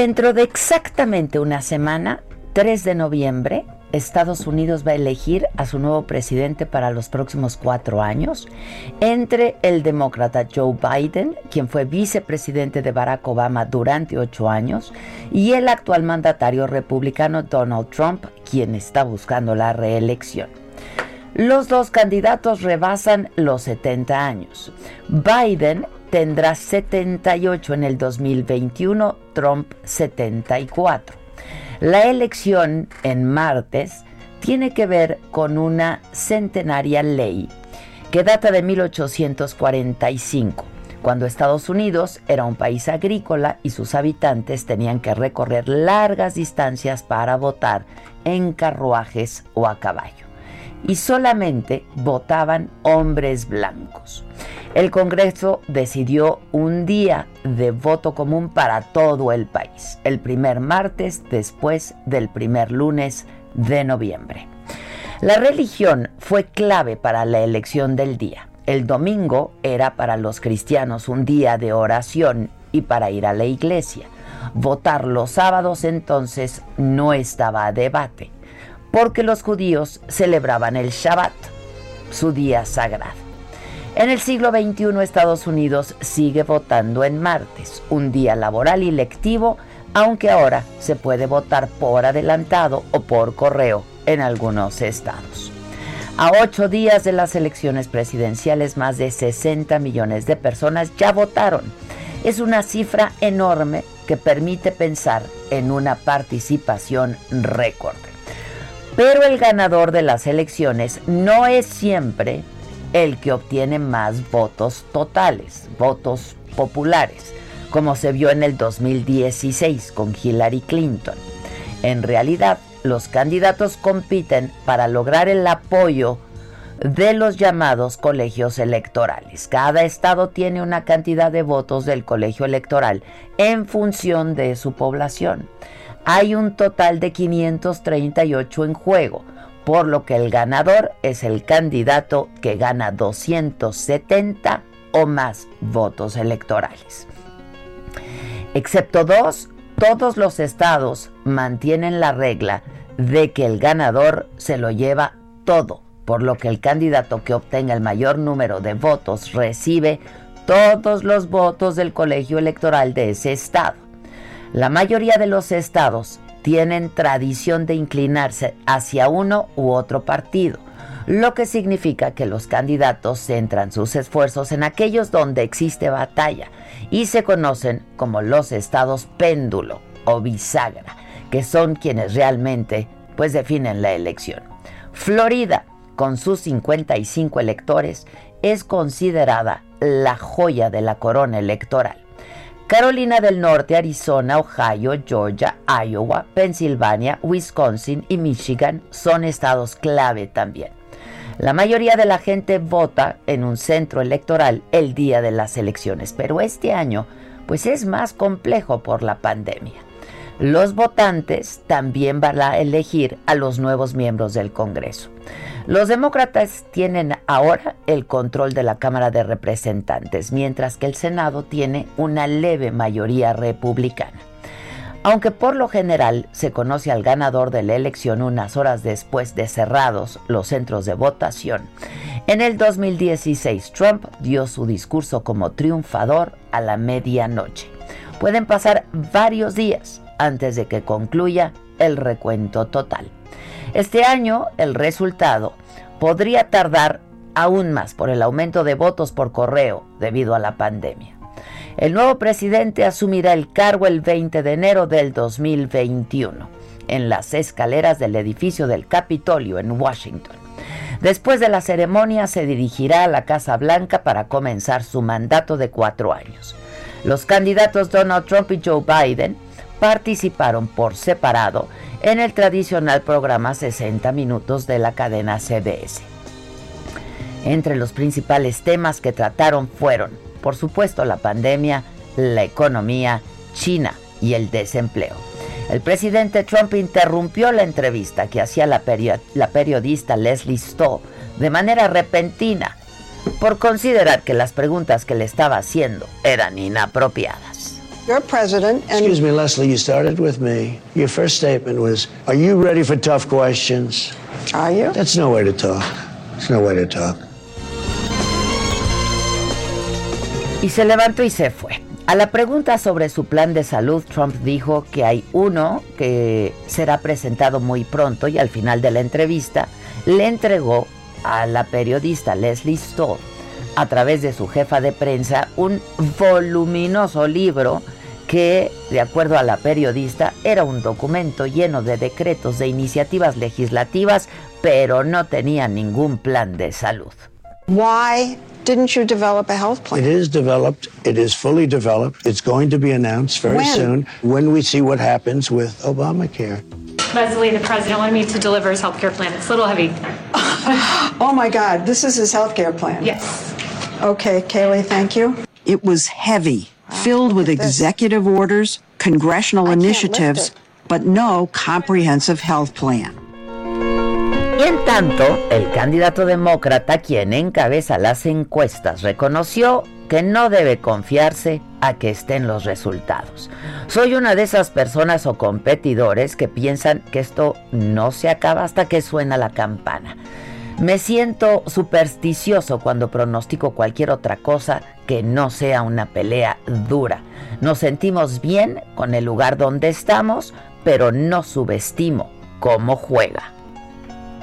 Dentro de exactamente una semana, 3 de noviembre, Estados Unidos va a elegir a su nuevo presidente para los próximos cuatro años, entre el demócrata Joe Biden, quien fue vicepresidente de Barack Obama durante ocho años, y el actual mandatario republicano Donald Trump, quien está buscando la reelección. Los dos candidatos rebasan los 70 años. Biden tendrá 78 en el 2021, Trump 74. La elección en martes tiene que ver con una centenaria ley que data de 1845, cuando Estados Unidos era un país agrícola y sus habitantes tenían que recorrer largas distancias para votar en carruajes o a caballo. Y solamente votaban hombres blancos. El Congreso decidió un día de voto común para todo el país, el primer martes después del primer lunes de noviembre. La religión fue clave para la elección del día. El domingo era para los cristianos un día de oración y para ir a la iglesia. Votar los sábados entonces no estaba a debate, porque los judíos celebraban el Shabbat, su día sagrado. En el siglo XXI Estados Unidos sigue votando en martes, un día laboral y lectivo, aunque ahora se puede votar por adelantado o por correo en algunos estados. A ocho días de las elecciones presidenciales, más de 60 millones de personas ya votaron. Es una cifra enorme que permite pensar en una participación récord. Pero el ganador de las elecciones no es siempre el que obtiene más votos totales, votos populares, como se vio en el 2016 con Hillary Clinton. En realidad, los candidatos compiten para lograr el apoyo de los llamados colegios electorales. Cada estado tiene una cantidad de votos del colegio electoral en función de su población. Hay un total de 538 en juego por lo que el ganador es el candidato que gana 270 o más votos electorales. Excepto dos, todos los estados mantienen la regla de que el ganador se lo lleva todo, por lo que el candidato que obtenga el mayor número de votos recibe todos los votos del colegio electoral de ese estado. La mayoría de los estados tienen tradición de inclinarse hacia uno u otro partido, lo que significa que los candidatos centran sus esfuerzos en aquellos donde existe batalla y se conocen como los estados péndulo o bisagra, que son quienes realmente pues definen la elección. Florida, con sus 55 electores, es considerada la joya de la corona electoral. Carolina del Norte, Arizona, Ohio, Georgia, Iowa, Pensilvania, Wisconsin y Michigan son estados clave también. La mayoría de la gente vota en un centro electoral el día de las elecciones, pero este año pues es más complejo por la pandemia. Los votantes también van a elegir a los nuevos miembros del Congreso. Los demócratas tienen ahora el control de la Cámara de Representantes, mientras que el Senado tiene una leve mayoría republicana. Aunque por lo general se conoce al ganador de la elección unas horas después de cerrados los centros de votación, en el 2016 Trump dio su discurso como triunfador a la medianoche. Pueden pasar varios días antes de que concluya el recuento total. Este año el resultado podría tardar aún más por el aumento de votos por correo debido a la pandemia. El nuevo presidente asumirá el cargo el 20 de enero del 2021 en las escaleras del edificio del Capitolio en Washington. Después de la ceremonia se dirigirá a la Casa Blanca para comenzar su mandato de cuatro años. Los candidatos Donald Trump y Joe Biden participaron por separado en el tradicional programa 60 Minutos de la cadena CBS. Entre los principales temas que trataron fueron, por supuesto, la pandemia, la economía, China y el desempleo. El presidente Trump interrumpió la entrevista que hacía la, periodista Leslie Stoll de manera repentina por considerar que las preguntas que le estaba haciendo eran inapropiadas. You're president. And Excuse me, Leslie, you started with me. Your first statement was, Are you ready for tough questions? Are you? That's no way to talk. It's no way to talk. Y se levantó y se fue. A la pregunta sobre su plan de salud, Trump dijo que hay uno que será presentado muy pronto y al final de la entrevista le entregó a la periodista Leslie Stoll a través de su jefa de prensa un voluminoso libro que, de acuerdo a la periodista, era un documento lleno de decretos de iniciativas legislativas, pero no tenía ningún plan de salud. Why didn't you develop a health plan? It is developed. It is fully developed. It's going to be announced very When? soon when we see what happens with Obamacare. Leslie, the president wanted me to deliver his health care plan. It's a little heavy. Oh my God, this is his health care plan. Yes. Okay, Kaylee, thank you. It was heavy, filled with this. executive orders, congressional initiatives, it. but no comprehensive health plan. Y en tanto, el candidato demócrata, quien encabeza las encuestas, reconoció que no debe confiarse a que estén los resultados. Soy una de esas personas o competidores que piensan que esto no se acaba hasta que suena la campana. Me siento supersticioso cuando pronostico cualquier otra cosa que no sea una pelea dura. Nos sentimos bien con el lugar donde estamos, pero no subestimo cómo juega.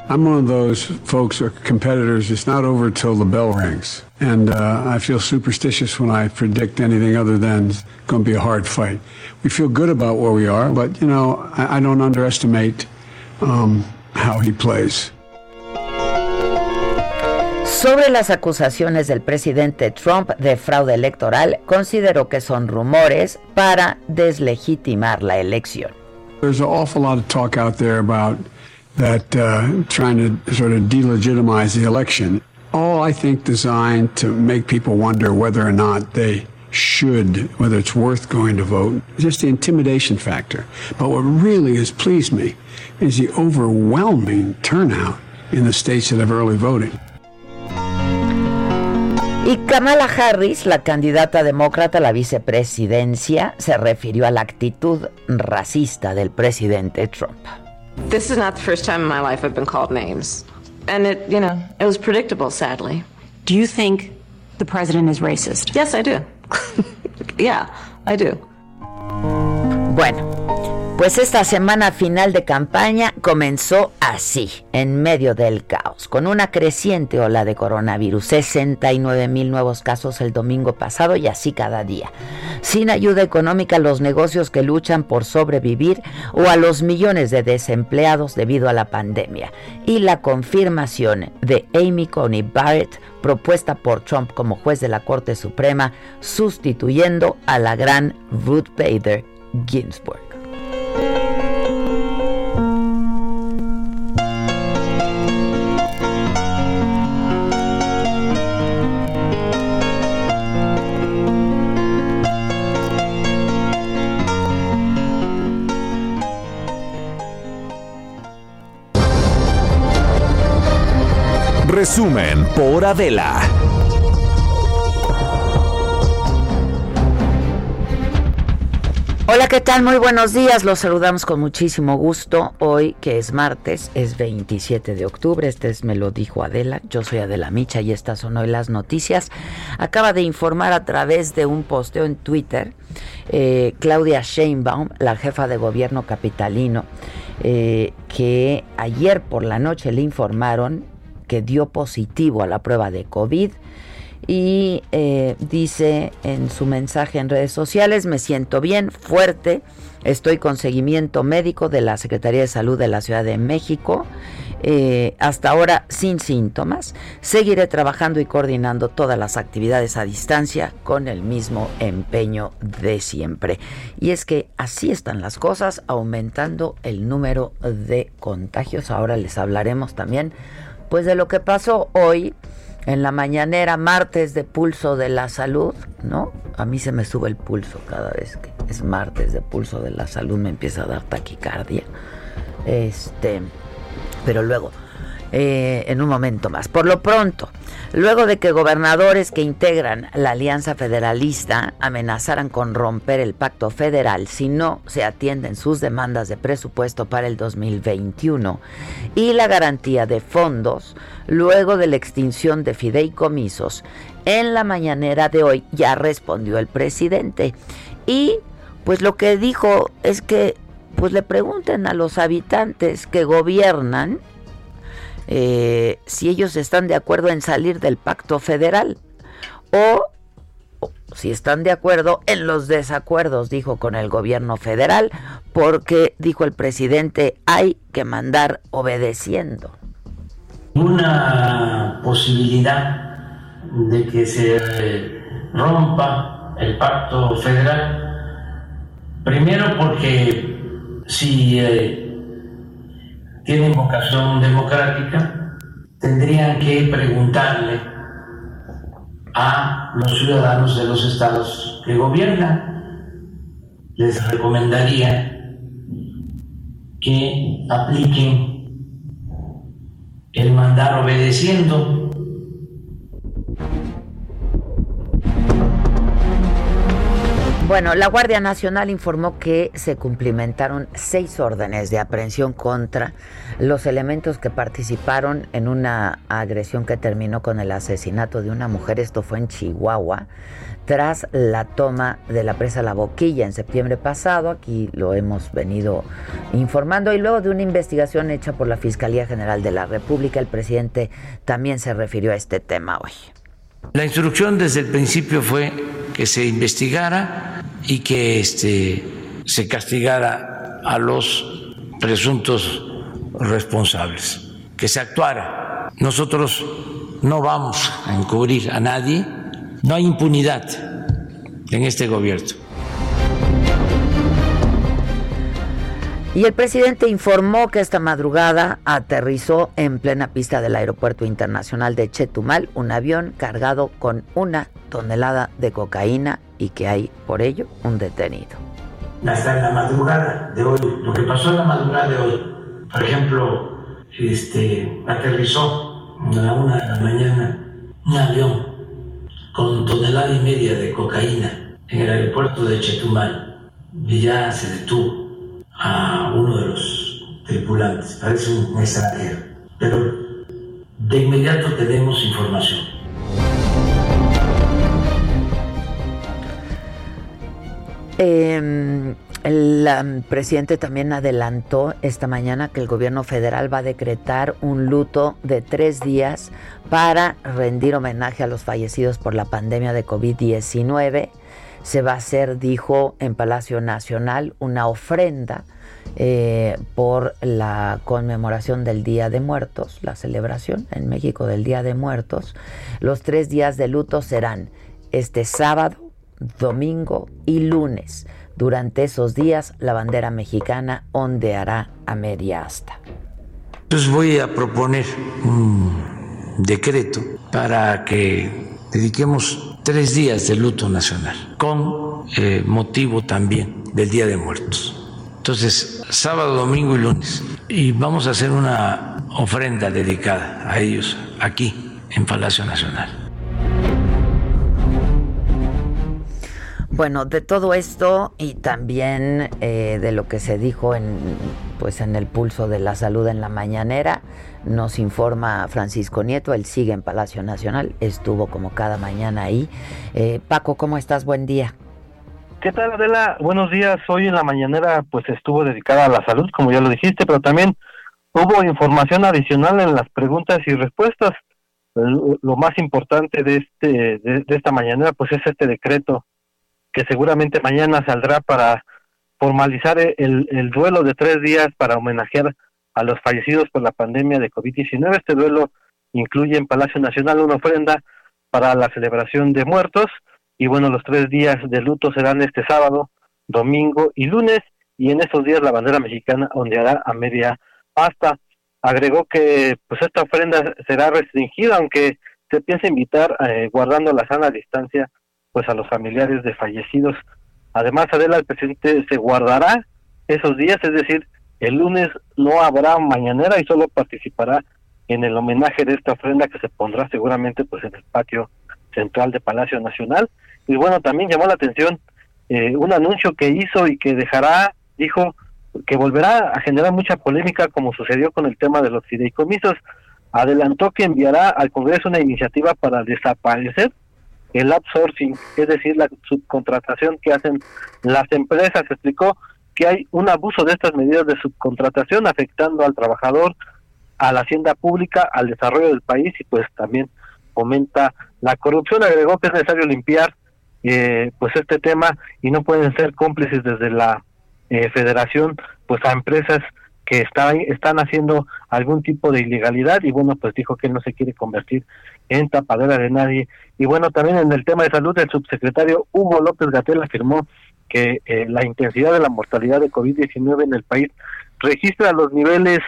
I'm one of those folks or competitors. It's not over till the bell rings, and uh, I feel superstitious when I predict anything other than it's going to be a hard fight. We feel good about where we are, but you know I, I don't underestimate um, how he plays. Sobre las acusaciones del presidente Trump de fraude electoral, consideró que son rumores para deslegitimar la elección. There's an awful lot of talk out there about that uh, trying to sort of delegitimize the election. All I think designed to make people wonder whether or not they should, whether it's worth going to vote, just the intimidation factor. But what really has pleased me is the overwhelming turnout in the states that have early voting. Y Kamala Harris, la candidata demócrata a la vicepresidencia, se refirió a la actitud racista del presidente Trump. This is not the first time in my life I've been called names. And it, you know, it was predictable, sadly. Do you think the president is racist? Yes, I do. yeah, I do. Bueno, pues esta semana final de campaña comenzó así, en medio del caos, con una creciente ola de coronavirus, 69 mil nuevos casos el domingo pasado y así cada día. sin ayuda económica a los negocios que luchan por sobrevivir o a los millones de desempleados debido a la pandemia. Y la confirmación de Amy Coney Barrett, propuesta por Trump como juez de la Corte Suprema, sustituyendo a la gran Ruth Bader Ginsburg. Resumen por Adela. Hola, ¿qué tal? Muy buenos días. Los saludamos con muchísimo gusto. Hoy, que es martes, es 27 de octubre. Este es Me lo dijo Adela. Yo soy Adela Micha y estas son hoy las noticias. Acaba de informar a través de un posteo en Twitter eh, Claudia Sheinbaum, la jefa de gobierno capitalino, eh, que ayer por la noche le informaron que dio positivo a la prueba de COVID y eh, dice en su mensaje en redes sociales, me siento bien, fuerte, estoy con seguimiento médico de la Secretaría de Salud de la Ciudad de México, eh, hasta ahora sin síntomas, seguiré trabajando y coordinando todas las actividades a distancia con el mismo empeño de siempre. Y es que así están las cosas, aumentando el número de contagios. Ahora les hablaremos también pues de lo que pasó hoy en la mañanera, martes de pulso de la salud, ¿no? A mí se me sube el pulso cada vez que es martes de pulso de la salud, me empieza a dar taquicardia. Este, pero luego eh, en un momento más. Por lo pronto, luego de que gobernadores que integran la Alianza Federalista amenazaran con romper el pacto federal si no se atienden sus demandas de presupuesto para el 2021 y la garantía de fondos, luego de la extinción de fideicomisos, en la mañanera de hoy ya respondió el presidente. Y pues lo que dijo es que pues le pregunten a los habitantes que gobiernan eh, si ellos están de acuerdo en salir del pacto federal o, si están de acuerdo en los desacuerdos, dijo, con el gobierno federal, porque, dijo el presidente, hay que mandar obedeciendo. Una posibilidad de que se rompa el pacto federal, primero porque si eh, tienen vocación democrática, tendrían que preguntarle a los ciudadanos de los estados que gobiernan. Les recomendaría que apliquen el mandar obedeciendo Bueno, la Guardia Nacional informó que se cumplimentaron seis órdenes de aprehensión contra los elementos que participaron en una agresión que terminó con el asesinato de una mujer. Esto fue en Chihuahua, tras la toma de la presa La Boquilla en septiembre pasado. Aquí lo hemos venido informando. Y luego de una investigación hecha por la Fiscalía General de la República, el presidente también se refirió a este tema hoy. La instrucción desde el principio fue que se investigara y que este, se castigara a los presuntos responsables, que se actuara. Nosotros no vamos a encubrir a nadie, no hay impunidad en este gobierno. Y el presidente informó que esta madrugada aterrizó en plena pista del Aeropuerto Internacional de Chetumal un avión cargado con una tonelada de cocaína y que hay por ello un detenido. Hasta en la madrugada de hoy, lo que pasó en la madrugada de hoy, por ejemplo, este, aterrizó a la una de la mañana un avión con tonelada y media de cocaína en el aeropuerto de Chetumal y ya se detuvo a uno de los tripulantes, parece un extranjero, pero de inmediato tenemos información. El um, presidente también adelantó esta mañana que el gobierno federal va a decretar un luto de tres días para rendir homenaje a los fallecidos por la pandemia de COVID-19 se va a hacer, dijo en Palacio Nacional, una ofrenda eh, por la conmemoración del Día de Muertos, la celebración en México del Día de Muertos. Los tres días de luto serán este sábado, domingo y lunes. Durante esos días, la bandera mexicana ondeará a media asta. Entonces voy a proponer un decreto para que dediquemos tres días de luto nacional, con eh, motivo también del Día de Muertos. Entonces, sábado, domingo y lunes. Y vamos a hacer una ofrenda dedicada a ellos aquí, en Palacio Nacional. Bueno, de todo esto y también eh, de lo que se dijo en, pues en el pulso de la salud en la mañanera, nos informa Francisco Nieto, él sigue en Palacio Nacional, estuvo como cada mañana ahí. Eh, Paco, ¿cómo estás? Buen día. ¿Qué tal, Adela? Buenos días. Hoy en la mañanera pues estuvo dedicada a la salud, como ya lo dijiste, pero también hubo información adicional en las preguntas y respuestas. Lo más importante de este de esta mañanera pues es este decreto que seguramente mañana saldrá para formalizar el, el duelo de tres días para homenajear a los fallecidos por la pandemia de COVID-19. Este duelo incluye en Palacio Nacional una ofrenda para la celebración de muertos y bueno, los tres días de luto serán este sábado, domingo y lunes y en esos días la bandera mexicana ondeará a media asta. Agregó que pues esta ofrenda será restringida, aunque se piensa invitar eh, guardando la sana distancia pues a los familiares de fallecidos. Además, Adela, el presidente se guardará esos días, es decir, el lunes no habrá mañanera y solo participará en el homenaje de esta ofrenda que se pondrá seguramente pues en el patio central de Palacio Nacional. Y bueno, también llamó la atención eh, un anuncio que hizo y que dejará, dijo, que volverá a generar mucha polémica como sucedió con el tema de los fideicomisos. Adelantó que enviará al Congreso una iniciativa para desaparecer el outsourcing, es decir, la subcontratación que hacen las empresas. Explicó que hay un abuso de estas medidas de subcontratación afectando al trabajador, a la hacienda pública, al desarrollo del país y pues también fomenta la corrupción. Agregó que es necesario limpiar eh, pues este tema y no pueden ser cómplices desde la eh, federación pues a empresas que están, están haciendo algún tipo de ilegalidad y bueno, pues dijo que no se quiere convertir en tapadera de nadie. Y bueno, también en el tema de salud, el subsecretario Hugo López Gatel afirmó que eh, la intensidad de la mortalidad de COVID-19 en el país registra los niveles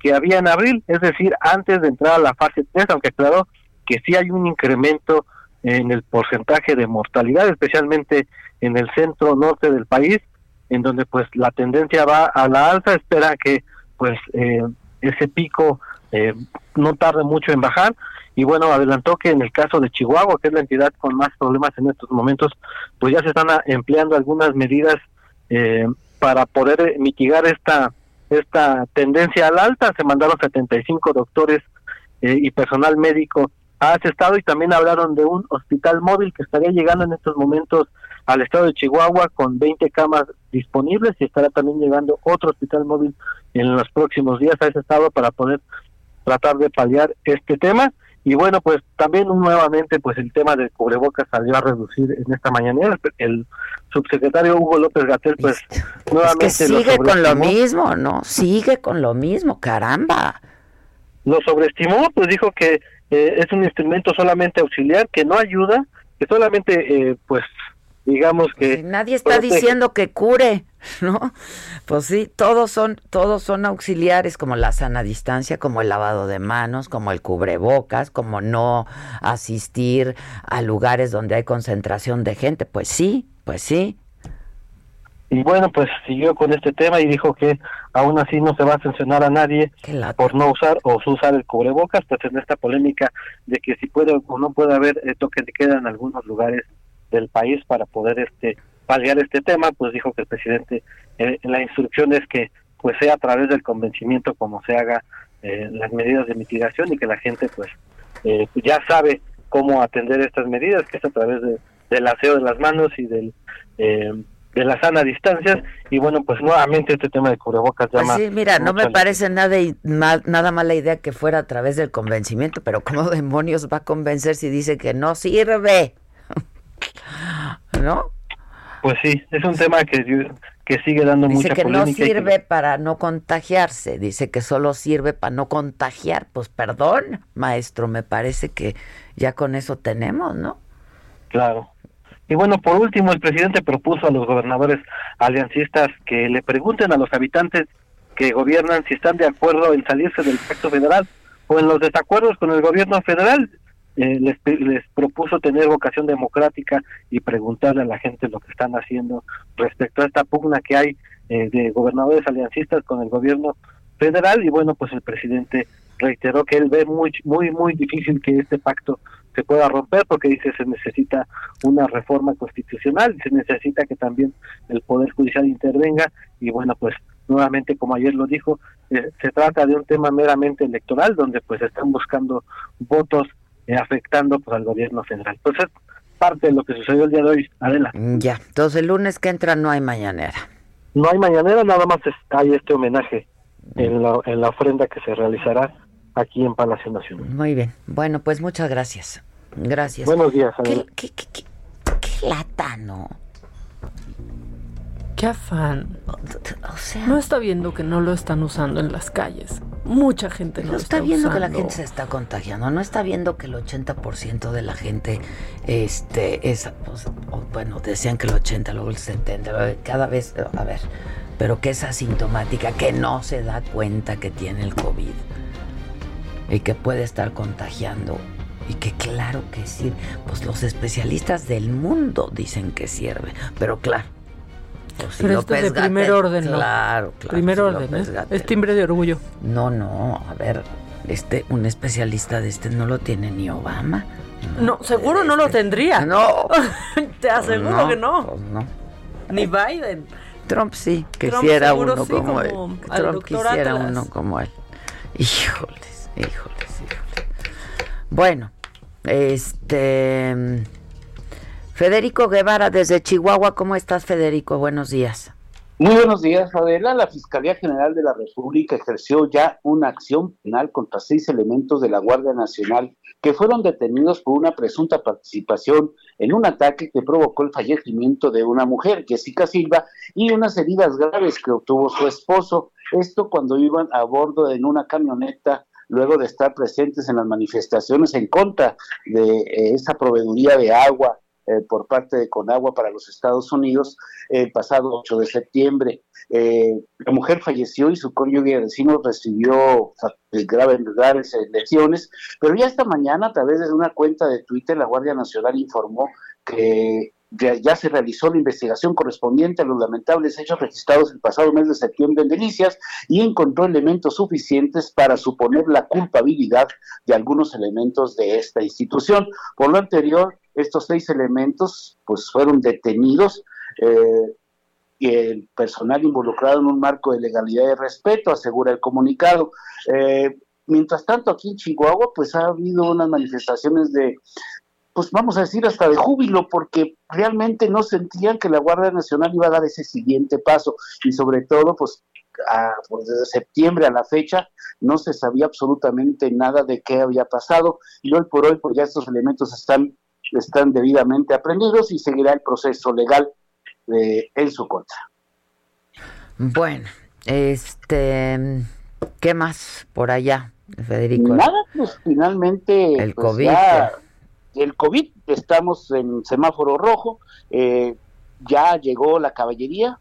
que había en abril, es decir, antes de entrar a la fase 3, aunque claro que sí hay un incremento en el porcentaje de mortalidad, especialmente en el centro norte del país, en donde pues la tendencia va a la alza, espera que pues eh, ese pico eh, no tarde mucho en bajar y bueno, adelantó que en el caso de Chihuahua, que es la entidad con más problemas en estos momentos, pues ya se están empleando algunas medidas eh, para poder mitigar esta esta tendencia al alta, se mandaron 75 doctores y personal médico a ese estado y también hablaron de un hospital móvil que estaría llegando en estos momentos al estado de Chihuahua con 20 camas disponibles y estará también llegando otro hospital móvil en los próximos días a ese estado para poder tratar de paliar este tema. Y bueno, pues también nuevamente pues el tema del cubrebocas salió a reducir en esta mañana. El subsecretario Hugo López Gatel pues nuevamente... sigue con lo mismo, ¿no? Sigue con lo mismo, caramba. Lo sobreestimó, pues dijo que eh, es un instrumento solamente auxiliar, que no ayuda, que solamente eh, pues digamos que nadie está diciendo que cure, ¿no? Pues sí, todos son todos son auxiliares como la sana distancia, como el lavado de manos, como el cubrebocas, como no asistir a lugares donde hay concentración de gente, pues sí, pues sí. Y bueno, pues siguió con este tema y dijo que aún así no se va a sancionar a nadie por no usar o usar el cubrebocas, pues en esta polémica de que si puede o no puede haber eh, toque de queda en algunos lugares del país para poder este paliar este tema, pues dijo que el presidente eh, la instrucción es que pues sea a través del convencimiento como se haga eh, las medidas de mitigación y que la gente pues eh, ya sabe cómo atender estas medidas, que es a través de, del aseo de las manos y del de la sana distancia. Y bueno pues nuevamente este tema de cubrebocas llama pues sí mira no me parece nada nada mala idea que fuera a través del convencimiento pero cómo demonios va a convencer si dice que no sirve ¿no? Pues sí, es un tema que, que sigue dando dice mucha que no polémica y que- sirve para no contagiarse, dice que solo sirve para no contagiar. Pues perdón, maestro, me parece que ya con eso tenemos, ¿no? Claro. Y bueno, por último, el presidente propuso a los gobernadores aliancistas que le pregunten a los habitantes que gobiernan si están de acuerdo en salirse del pacto federal o en los desacuerdos con el gobierno federal. Eh, les, propuso tener vocación democrática y preguntarle a la gente lo que están haciendo respecto a esta pugna que hay eh, de gobernadores aliancistas con el gobierno federal. Y bueno pues el presidente reiteró que él ve muy muy muy difícil que este pacto se pueda romper porque dice se necesita una reforma constitucional se necesita que también el poder judicial intervenga. Y bueno pues nuevamente como ayer lo dijo eh, se trata de un tema meramente electoral donde pues están buscando votos afectando pues al gobierno federal pues es parte de lo que sucedió el día de hoy Adela Ya, entonces el lunes que entra no hay mañanera. no hay mañanera nada más hay este homenaje en la, en la ofrenda que se realizará aquí en Palacio Nacional Muy bien. Bueno, pues muchas gracias. Gracias. Buenos días, ¿Qué, Adela. qué, qué, qué- qué lata, no? Qué afán. O sea, No está viendo que no lo están usando en las calles. Mucha gente no no lo está viendo que la gente se está contagiando, no está viendo que el 80% de la gente este es pues, bueno, decían que el 80, luego el 70, luego cada vez, a ver, pero que es asintomática, que no se da cuenta que tiene el COVID y que puede estar contagiando y que claro que sirve. Pues los especialistas del mundo dicen que sirve, pero claro. Pues, si Pero esto es de primer orden, ¿no? Claro, claro. Primer si orden, López ¿eh? Es timbre de orgullo. no, no, a ver, este, un especialista de este no lo tiene ni Obama. No, seguro no lo tendría. No. Te aseguro No, que no. pues no. Ni Biden. Trump sí, quisiera uno sí, como, como él. Trump quisiera Atlas. uno como él. Híjoles, híjoles, híjoles. Bueno, este. Federico Guevara desde Chihuahua, ¿cómo estás, Federico? Buenos días. Muy buenos días, Adela. La Fiscalía General de la República ejerció ya una acción penal contra seis elementos de la Guardia Nacional que fueron detenidos por una presunta participación en un ataque que provocó el fallecimiento de una mujer, Jessica Silva, y unas heridas graves que obtuvo su esposo. Esto cuando iban a bordo en una camioneta luego de estar presentes en las manifestaciones en contra de eh, esa proveeduría de agua eh, por parte de Conagua para los Estados Unidos el pasado 8 de septiembre. Eh, la mujer falleció y su cónyuge vecino recibió graves eh, lesiones, pero ya esta mañana a través de una cuenta de Twitter la Guardia Nacional informó que ya, ya se realizó la investigación correspondiente a los lamentables hechos registrados el pasado mes de septiembre en Delicias y encontró elementos suficientes para suponer la culpabilidad de algunos elementos de esta institución. Por lo anterior, estos seis elementos pues fueron detenidos eh, y el personal involucrado en un marco de legalidad y respeto, asegura el comunicado. Eh, mientras tanto, aquí en Chihuahua, pues ha habido unas manifestaciones de, pues vamos a decir, hasta de júbilo, porque realmente no sentían que la Guardia Nacional iba a dar ese siguiente paso y sobre todo, pues a- pues, desde septiembre a la fecha no se sabía absolutamente nada de qué había pasado y hoy por hoy pues ya estos elementos están, están debidamente aprendidos y seguirá el proceso legal eh, en su contra. Bueno, este. ¿Qué más por allá, Federico? Nada, pues finalmente El pues, COVID, ya- el COVID, estamos en semáforo rojo, eh, ya llegó la caballería,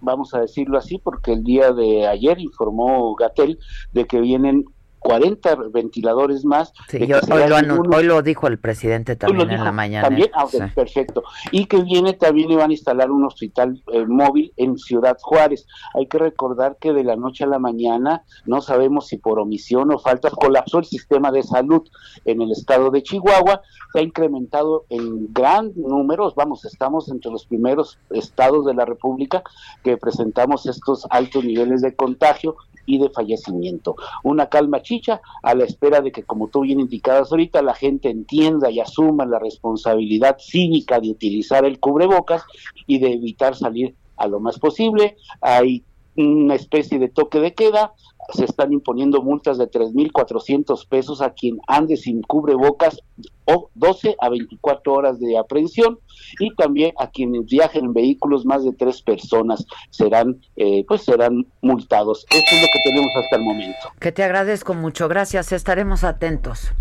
vamos a decirlo así, porque el día de ayer informó Gatel de que vienen 40 ventiladores más. Sí, yo- hoy, lo hoy lo dijo el presidente también en la mañana. También, ah, perfecto. Y que viene también iban a instalar un hospital eh, móvil en Ciudad Juárez. Hay que recordar que de la noche a la mañana, no sabemos si por omisión o falta, colapsó el sistema de salud en el estado de Chihuahua. Se ha incrementado en gran números, vamos, estamos entre los primeros estados de la República que presentamos estos altos niveles de contagio y de fallecimiento. Una calma chicha a la espera de que, como tú bien indicabas ahorita, la gente entienda y asuma la responsabilidad cívica de utilizar el cubrebocas y de evitar salir a lo más posible. Hay una especie de toque de queda, se están imponiendo multas de 3.400 pesos a quien ande sin cubrebocas o 12 a 24 horas de aprehensión y también a quienes viajen en vehículos más de tres personas serán eh, pues serán multados. Esto es lo que tenemos hasta el momento. Que te agradezco mucho, gracias, estaremos atentos.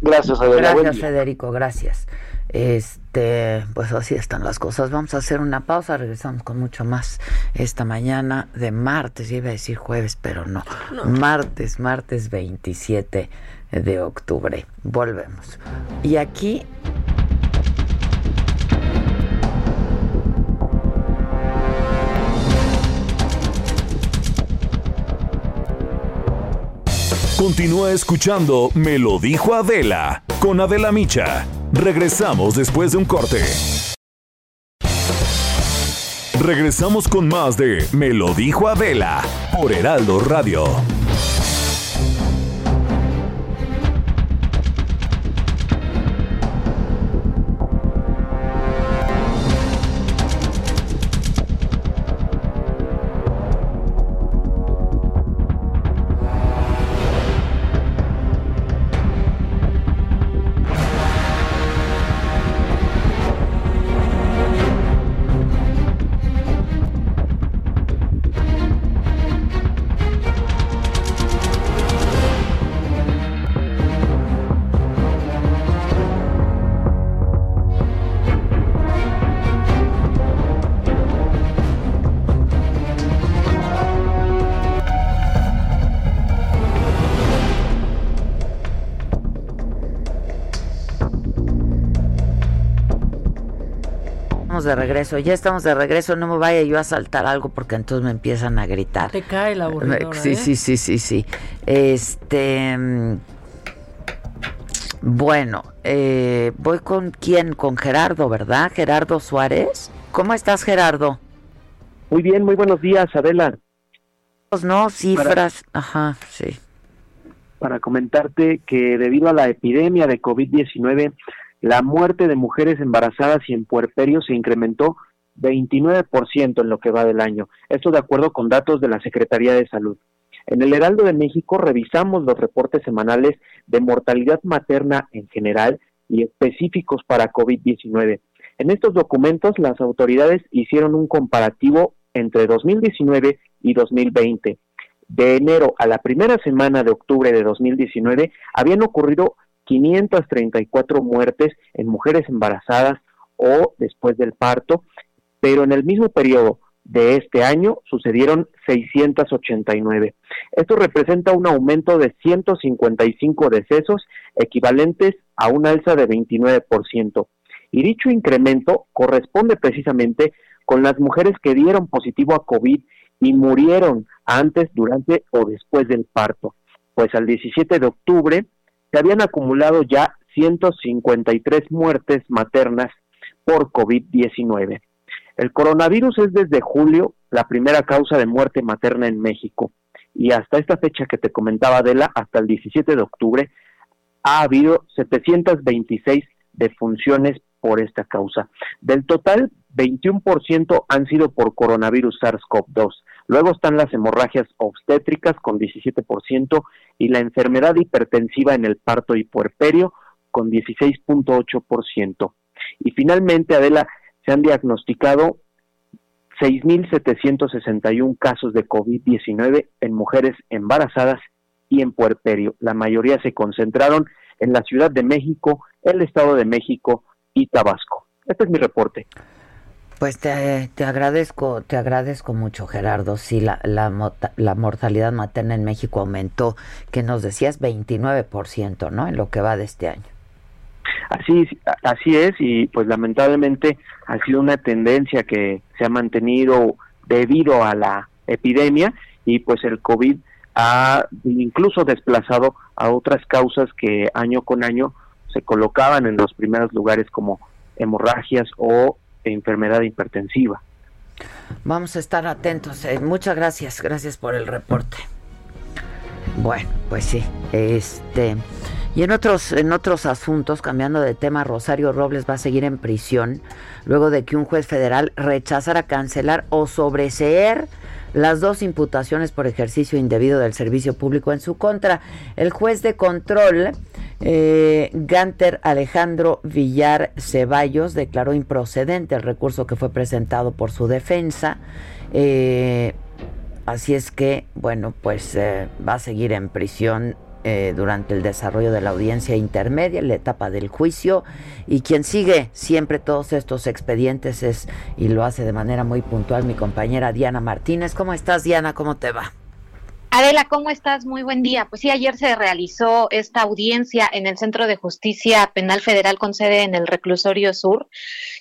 Gracias, Adela. Gracias, Federico, gracias. Este, pues así están las cosas. Vamos a hacer una pausa, regresamos con mucho más esta mañana de martes, iba a decir jueves, pero no. Martes, martes 27 de octubre. Volvemos. Y aquí Continúa escuchando Me lo dijo Adela con Adela Micha. Regresamos después de un corte. Regresamos con más de Me lo dijo Adela por Heraldo Radio. De regreso, ya estamos de regreso, no me vaya yo a saltar algo porque entonces me empiezan a gritar. Te cae la aburridora, Sí, ¿eh? sí, sí, sí, sí. Este bueno, eh, voy con quién, con Gerardo, ¿verdad? Gerardo Suárez. ¿Cómo estás, Gerardo? Muy bien, muy buenos días, Adela. Pues no, cifras, ajá, sí. Para comentarte que debido a la epidemia de COVID-19, la muerte de mujeres embarazadas y en puerperio se incrementó 29% en lo que va del año. Esto de acuerdo con datos de la Secretaría de Salud. En el Heraldo de México revisamos los reportes semanales de mortalidad materna en general y específicos para COVID-19. En estos documentos las autoridades hicieron un comparativo entre 2019 y 2020. De enero a la primera semana de octubre de 2019 habían ocurrido 534 muertes en mujeres embarazadas o después del parto, pero en el mismo periodo de este año sucedieron 689. Esto representa un aumento de 155 decesos, equivalentes a un alza de 29%. Y dicho incremento corresponde precisamente con las mujeres que dieron positivo a COVID y murieron antes, durante o después del parto. Pues al 17 de octubre se habían acumulado ya 153 muertes maternas por COVID-19. El coronavirus es desde julio la primera causa de muerte materna en México y hasta esta fecha que te comentaba Adela, hasta el 17 de octubre, ha habido 726 defunciones por esta causa. Del total, 21% han sido por coronavirus SARS-CoV-2. Luego están las hemorragias obstétricas con 17% y la enfermedad hipertensiva en el parto y puerperio con 16.8%. Y finalmente, Adela, se han diagnosticado 6.761 casos de COVID-19 en mujeres embarazadas y en puerperio. La mayoría se concentraron en la Ciudad de México, el Estado de México y Tabasco. Este es mi reporte. Pues te, te, agradezco, te agradezco mucho, Gerardo. Sí, la, la, la, mortalidad materna en México aumentó, que nos decías 29%, ¿no? En lo que va de este año. Así, así es, y pues lamentablemente ha sido una tendencia que se ha mantenido debido a la epidemia y pues el COVID ha incluso desplazado a otras causas que año con año se colocaban en los primeros lugares como hemorragias o enfermedad hipertensiva. Vamos a estar atentos. Eh, muchas gracias, gracias por el reporte. Bueno, pues sí, este y en otros en otros asuntos, cambiando de tema, Rosario Robles va a seguir en prisión luego de que un juez federal rechazara cancelar o sobreseer las dos imputaciones por ejercicio indebido del servicio público en su contra. El juez de control, eh, Ganter Alejandro Villar Ceballos, declaró improcedente el recurso que fue presentado por su defensa. Eh, así es que, bueno, pues eh, va a seguir en prisión eh, durante el desarrollo de la audiencia intermedia, la etapa del juicio, y quien sigue siempre todos estos expedientes es, y lo hace de manera muy puntual, mi compañera Diana Martínez. ¿Cómo estás, Diana? ¿Cómo te va? Adela, ¿cómo estás? Muy buen día. Pues sí, ayer se realizó esta audiencia en el Centro de Justicia Penal Federal con sede en el Reclusorio Sur.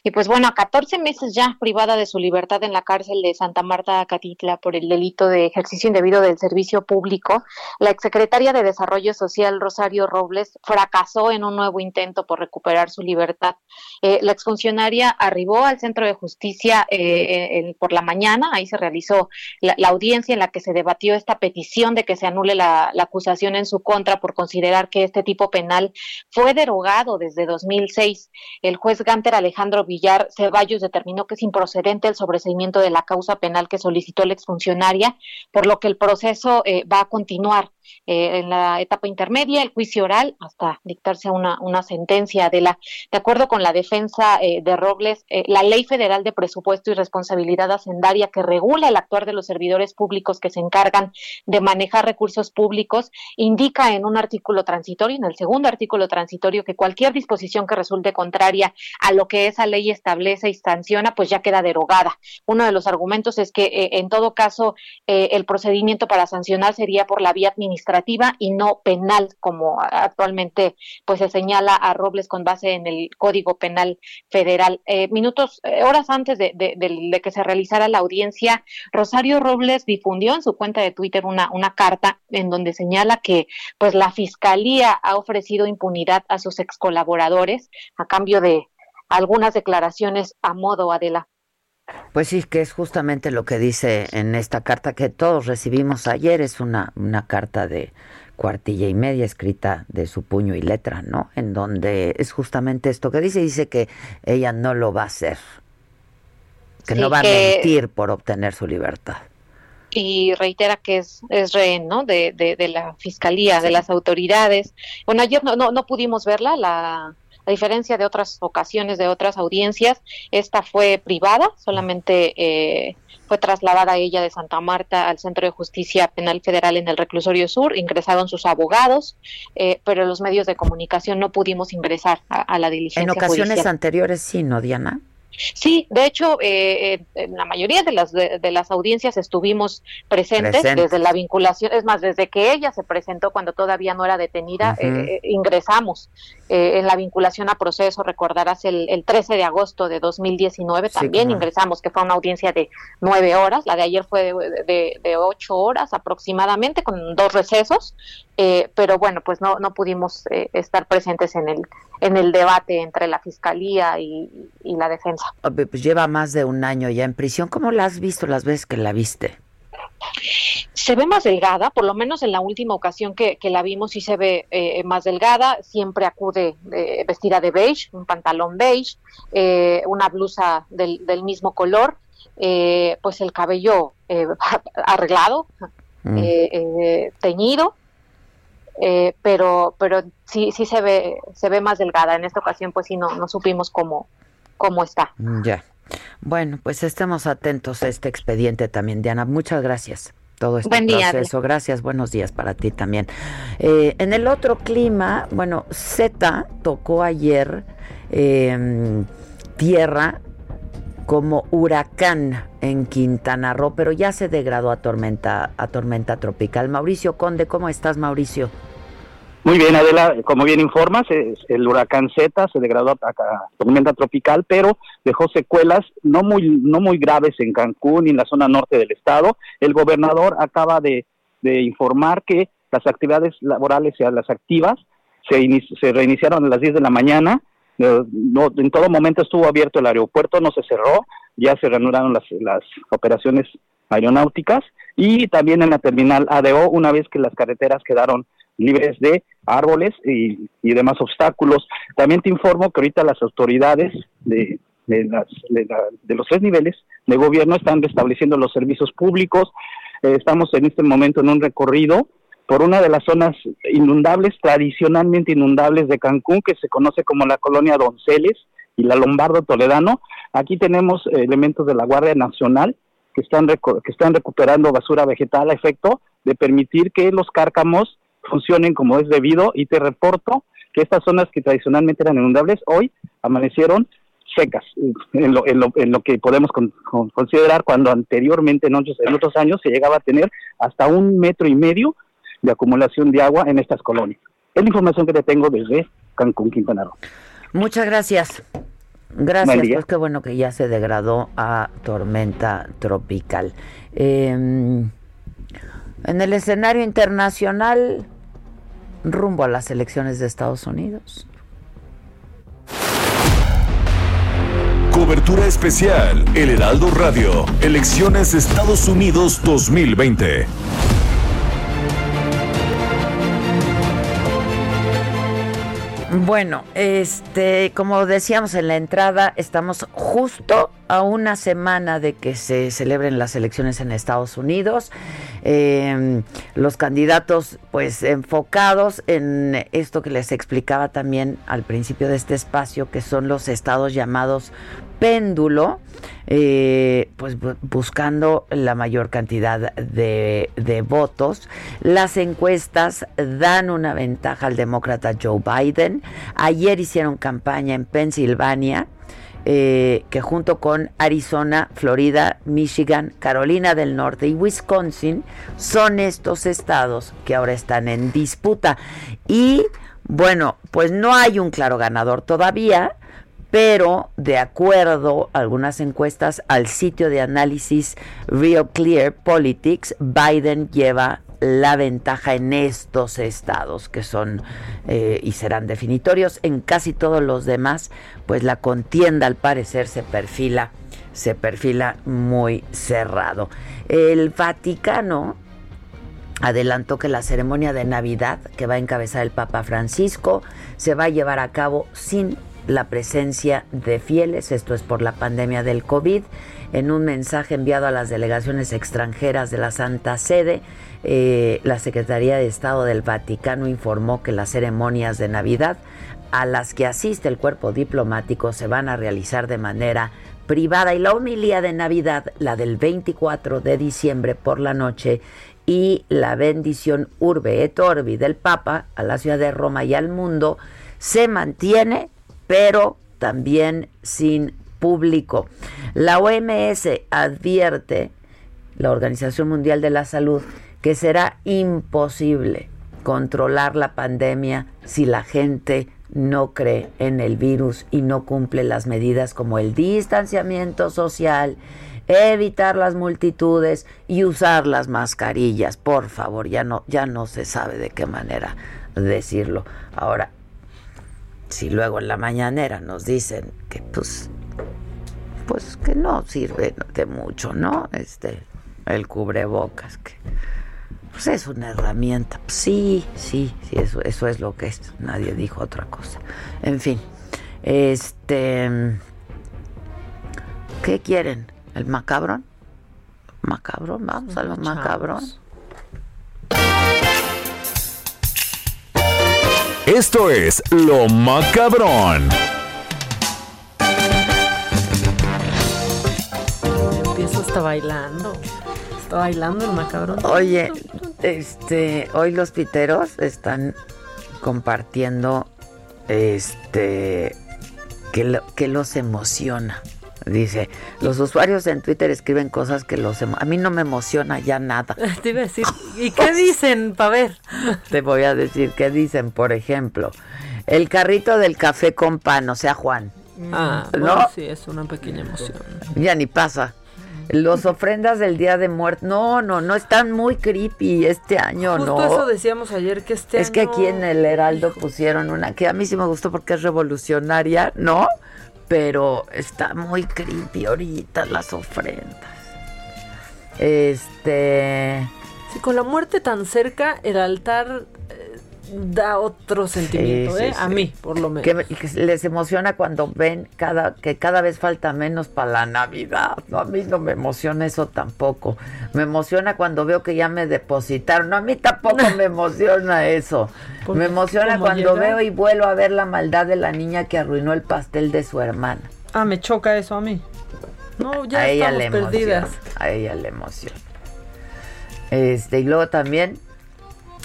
Y pues bueno, a 14 meses ya privada de su libertad en la cárcel de Santa Marta, Catitla, por el delito de ejercicio indebido del servicio público, la exsecretaria de Desarrollo Social, Rosario Robles, fracasó en un nuevo intento por recuperar su libertad. Eh, la exfuncionaria arribó al Centro de Justicia eh, por la mañana, ahí se realizó la, la audiencia en la que se debatió esta petición de que se anule la, acusación en su contra por considerar que este tipo penal fue derogado desde 2006. El juez Ganter Alejandro Villar Ceballos determinó que es improcedente el sobreseimiento de la causa penal que solicitó la exfuncionaria, por lo que el proceso eh, va a continuar. Eh, en la etapa intermedia, el juicio oral, hasta dictarse una, una sentencia de la, de acuerdo con la defensa eh, de Robles, eh, la Ley Federal de Presupuesto y Responsabilidad Hacendaria que regula el actuar de los servidores públicos que se encargan de manejar recursos públicos, indica en un artículo transitorio, en el segundo artículo transitorio, que cualquier disposición que resulte contraria a lo que esa ley establece y sanciona, pues ya queda derogada. Uno de los argumentos es que en todo caso el procedimiento para sancionar sería por la vía administrativa administrativa y no penal, como actualmente pues se señala a Robles con base en el Código Penal Federal. Eh, minutos, eh, horas antes de, que se realizara la audiencia, Rosario Robles difundió en su cuenta de Twitter una, una carta en donde señala que pues la Fiscalía ha ofrecido impunidad a sus ex colaboradores a cambio de algunas declaraciones a modo Adela. Pues sí, que es justamente lo que dice en esta carta que todos recibimos ayer. Es una, una carta de cuartilla y media escrita de su puño y letra, ¿no? En donde es justamente esto que dice. Dice que ella no lo va a hacer, que no va a mentir por obtener su libertad. Y reitera que es, es rehén, ¿no? De, de, de la fiscalía, de las autoridades. Bueno, ayer no, no, no pudimos verla, la, a diferencia de otras ocasiones, de otras audiencias, esta fue privada, solamente eh, fue trasladada ella de Santa Marta al Centro de Justicia Penal Federal en el Reclusorio Sur, ingresaron sus abogados, eh, pero los medios de comunicación no pudimos ingresar a, la diligencia. En ocasiones anteriores sí, ¿no, Diana? Sí, de hecho, eh, en la mayoría de las, de, las audiencias estuvimos presentes desde la vinculación, es más, desde que ella se presentó cuando todavía no era detenida, eh, ingresamos eh, en la vinculación a proceso, recordarás el, el 13 de agosto de 2019, también ingresamos, que fue una audiencia de nueve horas, la de ayer fue de, de, ocho horas aproximadamente, con dos recesos, pero bueno, pues no, no pudimos estar presentes en el, en el debate entre la Fiscalía y, y la defensa. Pues lleva más de un año ya en prisión. ¿Cómo la has visto las veces que la viste? Se ve más delgada, por lo menos en la última ocasión que, la vimos sí se ve eh, más delgada, siempre acude eh, vestida de beige, un pantalón beige, eh, una blusa del, mismo color, pues el cabello arreglado, mm. teñido, pero pero sí sí se ve se ve más delgada en esta ocasión pues sí no no supimos cómo cómo está. Ya. Bueno, pues estemos atentos a este expediente también, Diana. Muchas gracias. Todo este Buen día, proceso. Gracias, buenos días para ti también. Eh, en el otro clima, bueno, Z tocó ayer em, tierra como huracán en Quintana Roo, pero ya se degradó a tormenta, a tormenta tropical. Mauricio Conde, ¿cómo estás, Mauricio? Muy bien, Adela, como bien informas, el huracán Z se degradó a, tormenta tropical, pero dejó secuelas no muy, no muy graves en Cancún y en la zona norte del estado. El gobernador acaba de, informar que las actividades laborales y las activas se, reiniciaron a las 10 de la mañana. No, en todo momento estuvo abierto el aeropuerto, no se cerró, ya se reanudaron las, las operaciones aeronáuticas y también en la terminal ADO, una vez que las carreteras quedaron libres de árboles y, demás obstáculos. También te informo que ahorita las autoridades de, de, las, de, los tres niveles de gobierno están restableciendo los servicios públicos. Eh, estamos en este momento en un recorrido por una de las zonas inundables, tradicionalmente inundables de Cancún, que se conoce como la colonia Donceles y la Lombardo Toledano. Aquí tenemos elementos de la Guardia Nacional que están recuperando basura vegetal a efecto de permitir que los cárcamos funcionen como es debido y te reporto que estas zonas que tradicionalmente eran inundables hoy amanecieron secas, en lo, en lo, en lo que podemos considerar cuando anteriormente en otros, en otros años se llegaba a tener hasta un metro y medio de acumulación de agua en estas colonias. Es la información que te tengo desde Cancún, Quintana Roo. Muchas gracias. Gracias, pues qué bueno que ya se degradó a tormenta tropical. Em, en el escenario internacional, rumbo a las elecciones de Estados Unidos. Cobertura especial, El Heraldo Radio, Elecciones Estados Unidos 2020. Bueno, este, como decíamos en la entrada, estamos justo a una semana de que se celebren las elecciones en Estados Unidos. Em, los candidatos, pues, enfocados en esto que les explicaba también al principio de este espacio, que son los estados llamados péndulo, eh, pues buscando la mayor cantidad de, votos. Las encuestas dan una ventaja al demócrata Joe Biden. Ayer hicieron campaña en Pensilvania. Eh, que junto con Arizona, Florida, Michigan, Carolina del Norte y Wisconsin son estos estados que ahora están en disputa. Y bueno, pues no hay un claro ganador todavía, pero de acuerdo a algunas encuestas al sitio de análisis Real Clear Politics, Biden lleva la ventaja en estos estados que son eh, y serán definitorios. En casi todos los demás, pues la contienda al parecer se perfila, se perfila muy cerrado. El Vaticano adelantó que la ceremonia de Navidad que va a encabezar el Papa Francisco se va a llevar a cabo sin la presencia de fieles, esto es por la pandemia del COVID. En un mensaje enviado a las delegaciones extranjeras de la Santa Sede, eh, la Secretaría de Estado del Vaticano informó que las ceremonias de Navidad a las que asiste el cuerpo diplomático se van a realizar de manera privada y la homilía de Navidad, la del 24 de diciembre por la noche y la bendición Urbe et Orbi del Papa a la ciudad de Roma y al mundo se mantiene pero también sin público. La OMS advierte, la Organización Mundial de la Salud, que será imposible controlar la pandemia si la gente no cree en el virus y no cumple las medidas como el distanciamiento social, evitar las multitudes y usar las mascarillas. Por favor, ya no ya no se sabe de qué manera decirlo. Ahora, si luego en la mañanera nos dicen que pues pues que no sirve de mucho, ¿no? Este el cubrebocas que pues es una herramienta. Sí, sí, sí, eso, eso es lo que es. Nadie dijo otra cosa. En fin, este, ¿qué quieren? ¿El macabrón? ¿Macabrón? Vamos a lo macabrón. Esto es Lo Macabrón. Empiezo hasta bailando. Está bailando el macabrón. Oye, este, hoy los piteros están compartiendo este que, que los emociona. Dice, los usuarios en Twitter escriben cosas que los a mí no me emociona ya nada. Te iba a decir, ¿y qué dicen? Para ver. Te voy a decir qué dicen, por ejemplo, el carrito del café con pan, o sea, Juan. Ah, ¿no? sí, es una pequeña emoción. Ya ni pasa. Los ofrendas del Día de Muerte. No, no, no están muy creepy este año, Justo ¿no? eso decíamos ayer que este Es que aquí en el Heraldo pusieron una que a mí sí me gustó porque es revolucionaria, ¿no? Pero está muy creepy ahorita las ofrendas. Este. Sí, con la muerte tan cerca, el altar. Da otro sentimiento, sí, ¿eh? sí. A mí, por lo menos. Que, que les emociona cuando ven cada que cada vez falta menos para la Navidad. No, a mí no me emociona eso tampoco. Me emociona cuando veo que ya me depositaron. No, a mí tampoco me emociona eso. Me emociona cuando llega- veo y vuelvo a ver la maldad de la niña que arruinó el pastel de su hermana. Ah, me choca eso a mí. No, ya a ella estamos le emociona. perdidas. A ella le emociona. Este, y luego también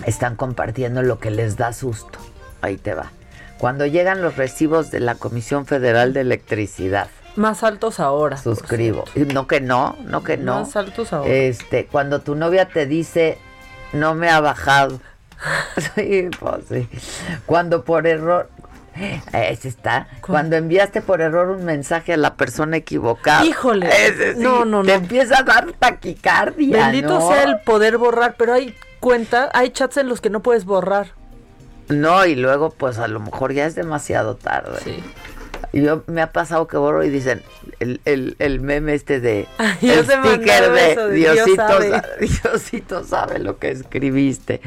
están compartiendo lo que les da susto. Ahí te va. Cuando llegan los recibos de la Comisión Federal de Electricidad, Más altos ahora. suscribo. No que no, no que no. Más altos ahora. Este, cuando tu novia te dice, no me ha bajado. sí, pues sí. Cuando por error, ese está. Cuando enviaste por error un mensaje a la persona equivocada. Híjole. Ese sí, No, no, Te no. empieza a dar taquicardia. Bendito ¿no? sea el poder borrar, pero hay cuentas, hay chats en los que no puedes borrar. No, y luego, pues a lo mejor ya es demasiado tarde. Sí. Yo me ha pasado que borro y dicen el, el, el meme este de el sticker de, eso de Diosito sabe". sa- Diosito sabe lo que escribiste.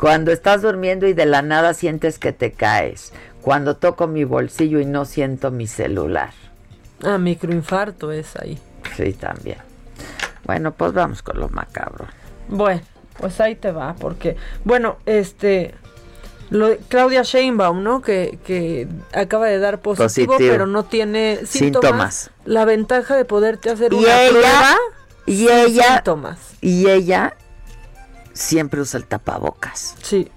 Cuando estás durmiendo y de la nada sientes que te caes. Cuando toco mi bolsillo y no siento mi celular. Ah, microinfarto es ahí. Sí, también. Bueno, pues vamos con lo macabro. Bueno, pues ahí te va, porque, bueno, este, lo Claudia Sheinbaum, ¿no? Que, que acaba de dar positivo, Positivo. pero no tiene síntomas. Síntomas. La ventaja de poderte hacer Y una ella- prueba y ella- síntomas. Y ella siempre usa el tapabocas. Sí.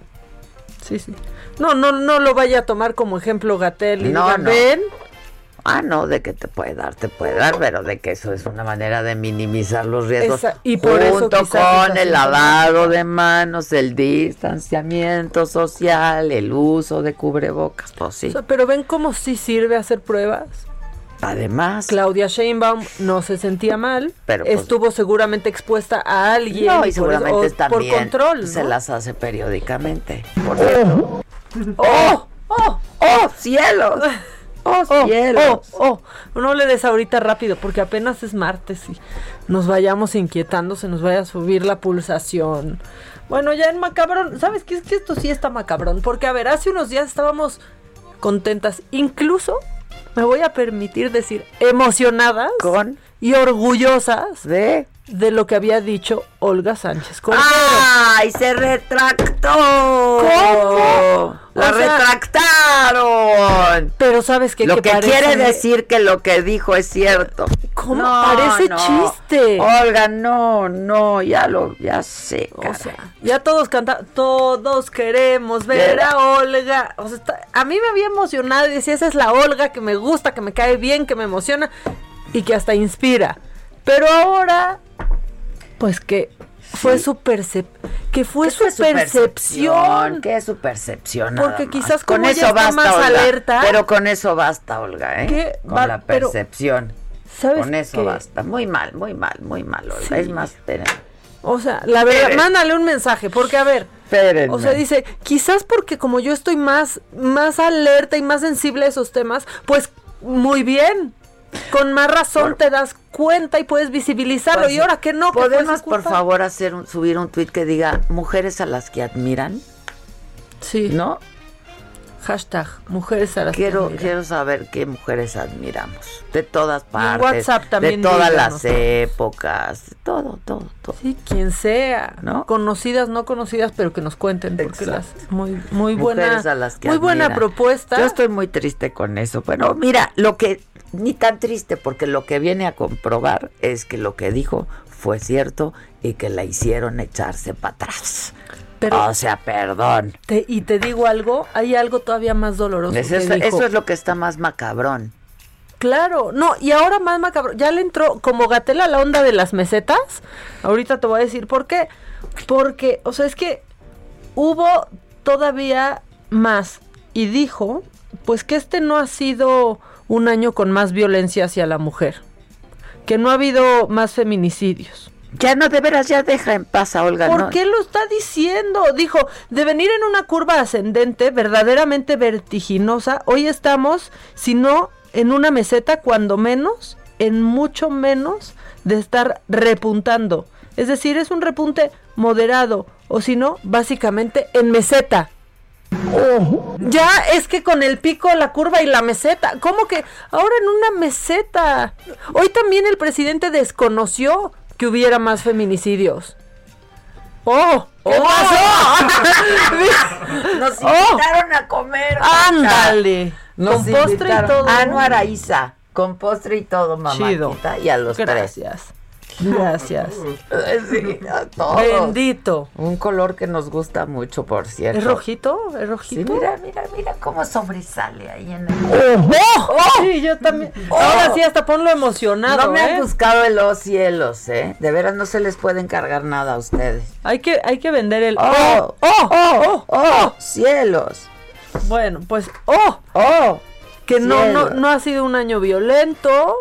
Sí, sí. No, no, no lo vaya a tomar como ejemplo Gatel y No, no. ven, Ah, no, de que te puede dar, te puede dar, pero de que eso es una manera de minimizar los riesgos. Esa- y por eso junto con el lavado de manos, el distanciamiento social, el uso de cubrebocas, pues sí. O sea, pero ven cómo sí sirve hacer pruebas. Además, Claudia Sheinbaum no se sentía mal, Pero, pues, estuvo seguramente expuesta a alguien no, y por seguramente eso- o por también control, se ¿no? las hace periódicamente. Por cierto. ¡Oh! ¡Oh! ¡Oh, cielos! ¡Oh, ¡Oh! cielos! ¡Oh! ¡Oh! No le des ahorita rápido porque apenas es martes y nos vayamos inquietando, se nos vaya a subir la pulsación. Bueno, ya en macabrón, ¿sabes qué? Es que esto sí está macabrón, porque a ver, hace unos días estábamos contentas, incluso me voy a permitir decir emocionadas Con y orgullosas de de lo que había dicho Olga Sánchez Cordero. ¡Ay, se retractó! ¿Cómo? ¡La O sea, retractaron! Pero sabes qué? Lo que, parece- quiere decir que lo que dijo es cierto. ¿Cómo? Parece chiste. Olga, no, no, ya lo, ya sé, O sea, ya todos cantan, todos queremos ver a Olga. O sea, está- a mí me había emocionado y decía, esa es la Olga que me gusta, que me cae bien, que me emociona y que hasta inspira. Pero ahora, pues que fue su percep que fue ¿Qué su, fue su percepción. ¿Qué es su percepción? Porque quizás con eso está basta, más Olga. alerta. Pero con eso basta, Olga, ¿eh? ¿Qué? Con Va- la pero- percepción. ¿Sabes Con eso qué? basta. Muy mal, muy mal, muy mal, Olga. Sí. Es más, esperen. O sea, la verdad, mándale un mensaje, porque a ver, Espérenme. o sea, dice, quizás porque como yo estoy más, más alerta y más sensible a esos temas, pues muy bien. Con más razón te das cuenta y puedes visibilizarlo. Pues, y ahora que no, ¿Podemos, por favor, hacer un, subir un tweet que diga mujeres a las que admiran? Sí. ¿No? Hashtag mujeres a las que Quiero, admiran. quiero saber qué mujeres admiramos. De todas partes. WhatsApp también De todas díganos. las épocas. de Todo, todo, todo. Sí, quien sea, ¿No? Conocidas, no conocidas, pero que nos cuenten, porque las muy, muy buena, Mujeres a las que muy buena propuesta. Yo estoy muy triste con eso. Bueno, mira, lo que, ni tan triste, porque lo que viene a comprobar es que lo que dijo fue cierto y que la hicieron echarse para atrás. Pero- o sea, perdón. Te- y te digo algo, hay algo todavía más doloroso. Eso, dijo. eso es lo que está más macabrón. Claro, no, y ahora más macabro, ya le entró como Gatela la onda de las mesetas. Ahorita te voy a decir por qué. Porque, o sea, es que hubo todavía más. Y dijo, pues que este no ha sido un año con más violencia hacia la mujer. Que no ha habido más feminicidios. Ya no, de veras, ya deja en paz a Olga. ¿Por no. qué lo está diciendo? Dijo, de venir en una curva ascendente, verdaderamente vertiginosa, hoy estamos, si no en una meseta, cuando menos, en mucho menos de estar repuntando. Es decir, es un repunte moderado, o si no, básicamente en meseta. Ya es que con el pico, la curva y la meseta. ¿Cómo que ahora en una meseta? Hoy también el presidente desconoció que hubiera más feminicidios. ¡Oh! ¿Qué ¡Oh! pasó? Nos Oh. invitaron a comer. ¡Ándale! Nos Con postre y todo. Anuar a Isa, con postre y todo, mamá. Y a los Gracias. Gracias. tres. Sí, a todos. Bendito. Un color que nos gusta mucho, por cierto. ¿Es rojito? ¿Es Sí, rojito? mira, mira, mira cómo sobresale ahí en el... ¡Oh! Sí, yo también. Ahora sí, hasta ponlo emocionado. No me ¿eh? han buscado en los cielos, ¿eh? De veras no se les puede encargar nada a ustedes. Hay que, hay que vender el. ¡Oh! ¡Oh! ¡Oh! ¡Oh! ¡Cielos! Bueno, pues. ¡Oh! ¡Oh! Que no, no, no ha sido un año violento.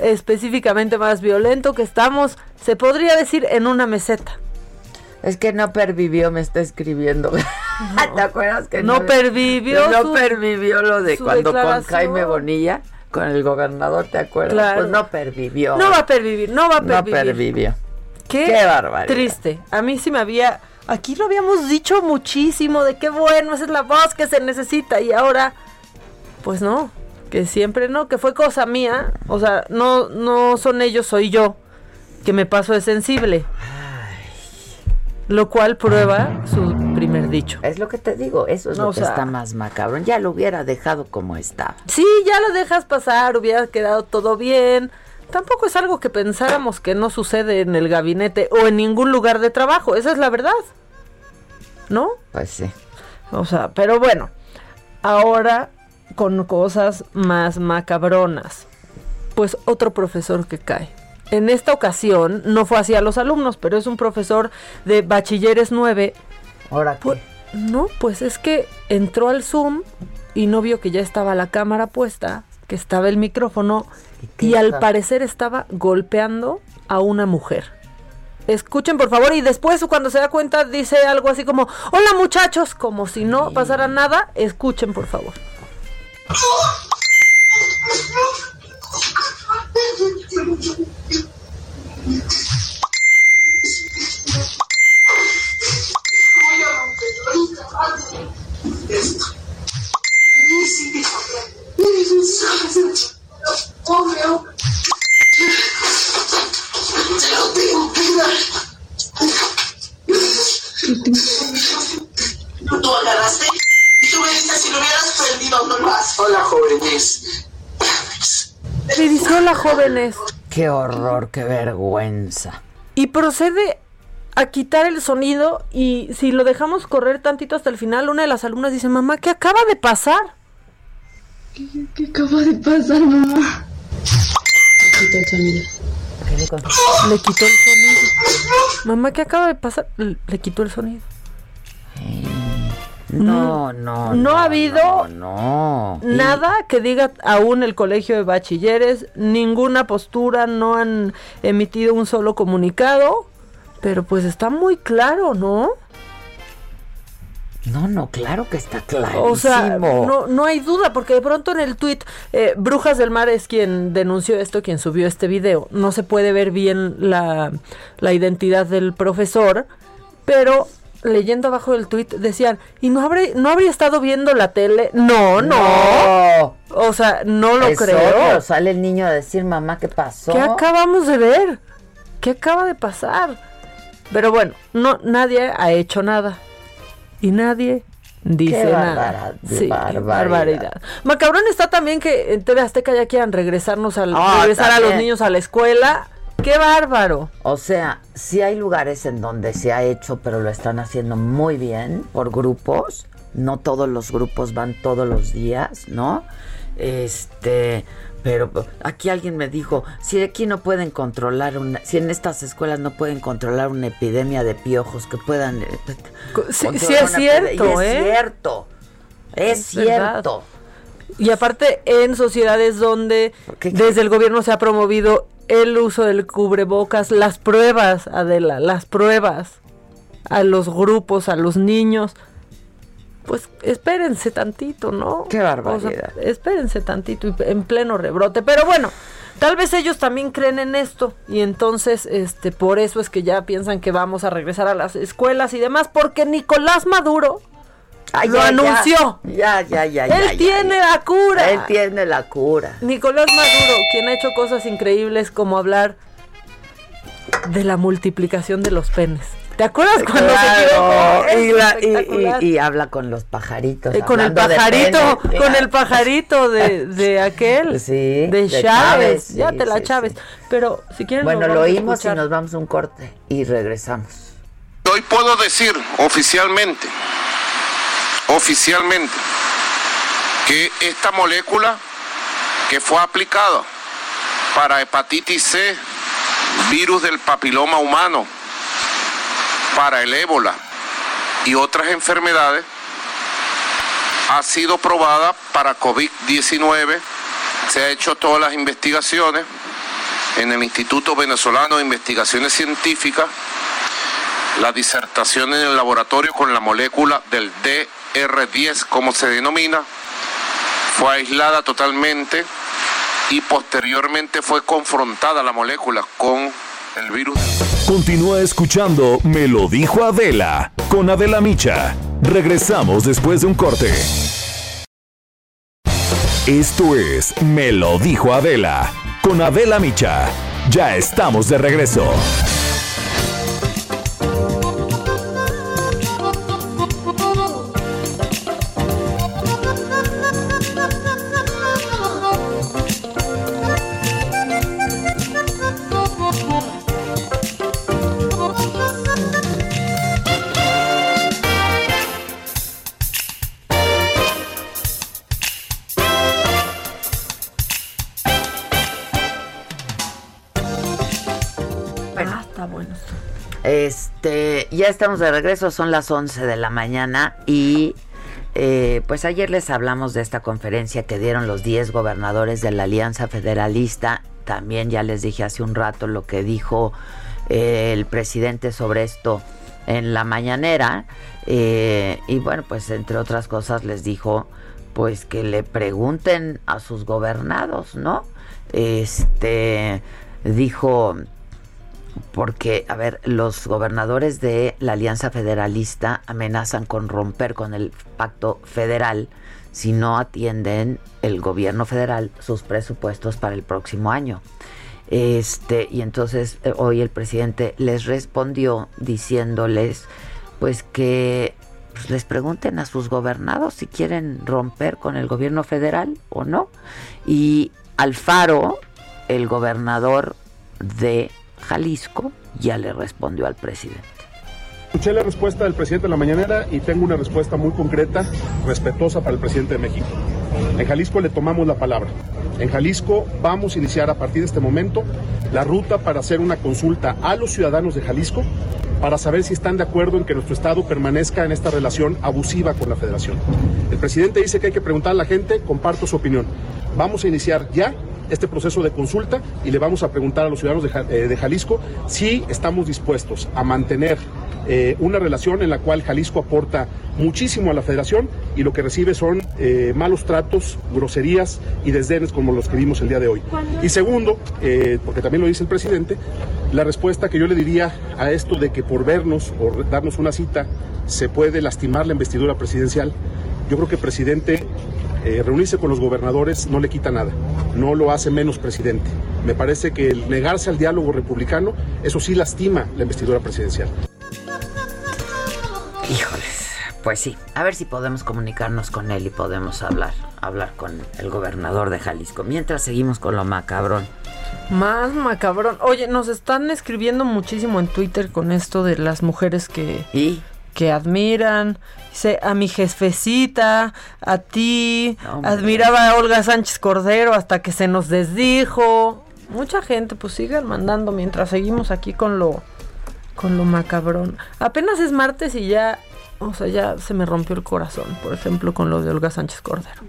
Específicamente más violento que estamos, se podría decir, en una meseta. Es que no pervivió, me está escribiendo. ¿Te acuerdas que No pervivió No su- pervivió lo de cuando con. Jaime Bonilla, con el gobernador, ¿te acuerdas? Claro. Pues no pervivió. No va a pervivir, no va a No pervivir. pervivió. Qué, Qué barbaridad. Triste. A mí sí me había. Aquí lo habíamos dicho muchísimo de qué bueno, esa es la voz que se necesita. Y ahora, pues no, que siempre no, que fue cosa mía. O sea, no, no son ellos, soy yo, que me paso de sensible. Lo cual prueba su primer dicho. Es lo que te digo, eso es No, lo que sea- está más macabrón. Ya lo hubiera dejado como estaba. Sí, ya lo dejas pasar, hubiera quedado todo bien. Tampoco es algo que pensáramos que no sucede en el gabinete o en ningún lugar de trabajo. Esa es la verdad. ¿No? Pues sí. O sea, pero bueno, ahora con cosas más macabronas. Pues otro profesor que cae. En esta ocasión no fue hacia los alumnos, pero es un profesor de bachilleres 9. Ahora Pues, no, pues es que entró al Zoom y no vio que ya estaba la cámara puesta, que estaba el micrófono qué y al parecer estaba golpeando a una mujer. Escuchen por favor y después cuando se da cuenta dice algo así como, hola muchachos, como si no pasara nada, escuchen por favor. Te lo tengo si lo hubieras perdido no más. Hola, jóvenes. Le dice, hola jóvenes. Qué horror, qué vergüenza. Y procede a quitar el sonido y si lo dejamos correr tantito hasta el final, una de las alumnas dice, mamá, ¿qué acaba de pasar? ¿Qué acaba de pasar, mamá? Quita el sonido. Le quitó el sonido. Mamá, ¿qué acaba de pasar? Le le quitó el sonido. No, no. No ha habido No. Y- Nada que diga aún el colegio de bachilleres, ninguna postura, no han emitido un solo comunicado, pero pues está muy claro, ¿no? No, no, claro que está clarísimo. O sea, no, no hay duda, porque de pronto en el tuit, eh, Brujas del Mar es quien denunció esto, quien subió este video. No se puede ver bien la, la identidad del profesor, pero leyendo abajo del tuit decían, ¿y no, habré, no habría estado viendo la tele? No, no. No. O sea, no lo Es creo. obvio, Sale el niño a decir, mamá, ¿qué pasó? ¿Qué acabamos de ver? ¿Qué acaba de pasar? Pero bueno, no, nadie ha hecho nada. Y nadie dice Qué nada. Sí, barbaridad. barbaridad. Macabrón está también que en TV Azteca ya quieran regresarnos al, Ah, regresar a los niños a la escuela. ¡Qué bárbaro! O sea, sí hay lugares en donde se ha hecho, pero lo están haciendo muy bien por grupos. No todos los grupos van todos los días, ¿no? Este, pero aquí alguien me dijo, si aquí no pueden controlar una, si en estas escuelas no pueden controlar una epidemia de piojos que puedan eh, Sí, controlar sí es cierto. ¿eh? Es cierto. Es, Es verdad. cierto. Y aparte en sociedades donde desde el gobierno se ha promovido el uso del cubrebocas, las pruebas, Adela, las pruebas a los grupos, a los niños. Pues espérense tantito, ¿no? Qué barbaridad. O sea, espérense tantito y en pleno rebrote. Pero bueno, tal vez ellos también creen en esto y entonces este por eso es que ya piensan que vamos a regresar a las escuelas y demás porque Nicolás Maduro Ay, lo ya, anunció. Ya, ya, ya. Él ya, ya, tiene ya. la cura. Él tiene la cura. Nicolás Maduro, quien ha hecho cosas increíbles como hablar de la multiplicación de los penes. ¿Te acuerdas cuando se equivocó? y, Es la- y- espectacular. y- y habla con los pajaritos. Eh, con el de pajarito, penes. con el pajarito de, de aquel, Sí, de, Chávez, ya te la sí, Chávez. Pero si quieren Bueno, lo oímos y nos vamos a un corte y regresamos. Hoy puedo decir oficialmente, oficialmente, que esta molécula que fue aplicada para hepatitis C, virus del papiloma humano, para el ébola y otras enfermedades, ha sido probada para COVID-19. Se ha hecho todas las investigaciones en el Instituto Venezolano de Investigaciones Científicas la disertación en el laboratorio con la molécula del DR10, como se denomina, fue aislada totalmente y posteriormente fue confrontada la molécula con el virus. Continúa escuchando Me lo dijo Adela con Adela Micha. Regresamos después de un corte. Esto es Me lo dijo Adela con Adela Micha. Ya estamos de regreso. Ya estamos de regreso, son las 11 de la mañana y eh, pues ayer les hablamos de esta conferencia que dieron los 10 gobernadores de la Alianza Federalista. También ya les dije hace un rato lo que dijo eh, el presidente sobre esto en la mañanera. eh, y bueno, pues entre otras cosas les dijo pues que le pregunten a sus gobernados, ¿no? Este dijo porque, a ver, los gobernadores de la Alianza Federalista amenazan con romper con el pacto federal si no atienden el gobierno federal sus presupuestos para el próximo año. Este, y entonces eh, hoy el presidente les respondió diciéndoles pues que pues, les pregunten a sus gobernados si quieren romper con el gobierno federal o no. Y Alfaro, el gobernador de Jalisco, ya le respondió al presidente. Escuché la respuesta del presidente en la mañanera y tengo una respuesta muy concreta, respetuosa para el presidente de México. En Jalisco le tomamos la palabra. En Jalisco vamos a iniciar a partir de este momento la ruta para hacer una consulta a los ciudadanos de Jalisco para saber si están de acuerdo en que nuestro Estado permanezca en esta relación abusiva con la Federación. El presidente dice que hay que preguntar a la gente, comparto su opinión. Vamos a iniciar ya este proceso de consulta y le vamos a preguntar a los ciudadanos de, eh, de Jalisco si estamos dispuestos a mantener eh, una relación en la cual Jalisco aporta muchísimo a la federación y lo que recibe son eh, malos tratos, groserías y desdenes como los que vimos el día de hoy. Y segundo, eh, porque también lo dice el presidente, la respuesta que yo le diría a esto de que por vernos o darnos una cita se puede lastimar la investidura presidencial, yo creo que presidente eh, reunirse con los gobernadores no le quita nada, no lo hace menos presidente. Me parece que el negarse al diálogo republicano, eso sí lastima la investidura presidencial. Híjoles, pues sí, a ver si podemos comunicarnos con él y podemos hablar, hablar con el gobernador de Jalisco. Mientras seguimos con lo macabrón. Más macabrón. Oye, nos están escribiendo muchísimo en Twitter con esto de las mujeres que, que admiran. Dice, a mi jefecita, a ti, Hombre. admiraba a Olga Sánchez Cordero hasta que se nos desdijo. Mucha gente, pues sigan mandando mientras seguimos aquí con lo, con lo macabrón. Apenas es martes y ya, o sea, ya se me rompió el corazón, por ejemplo, con lo de Olga Sánchez Cordero.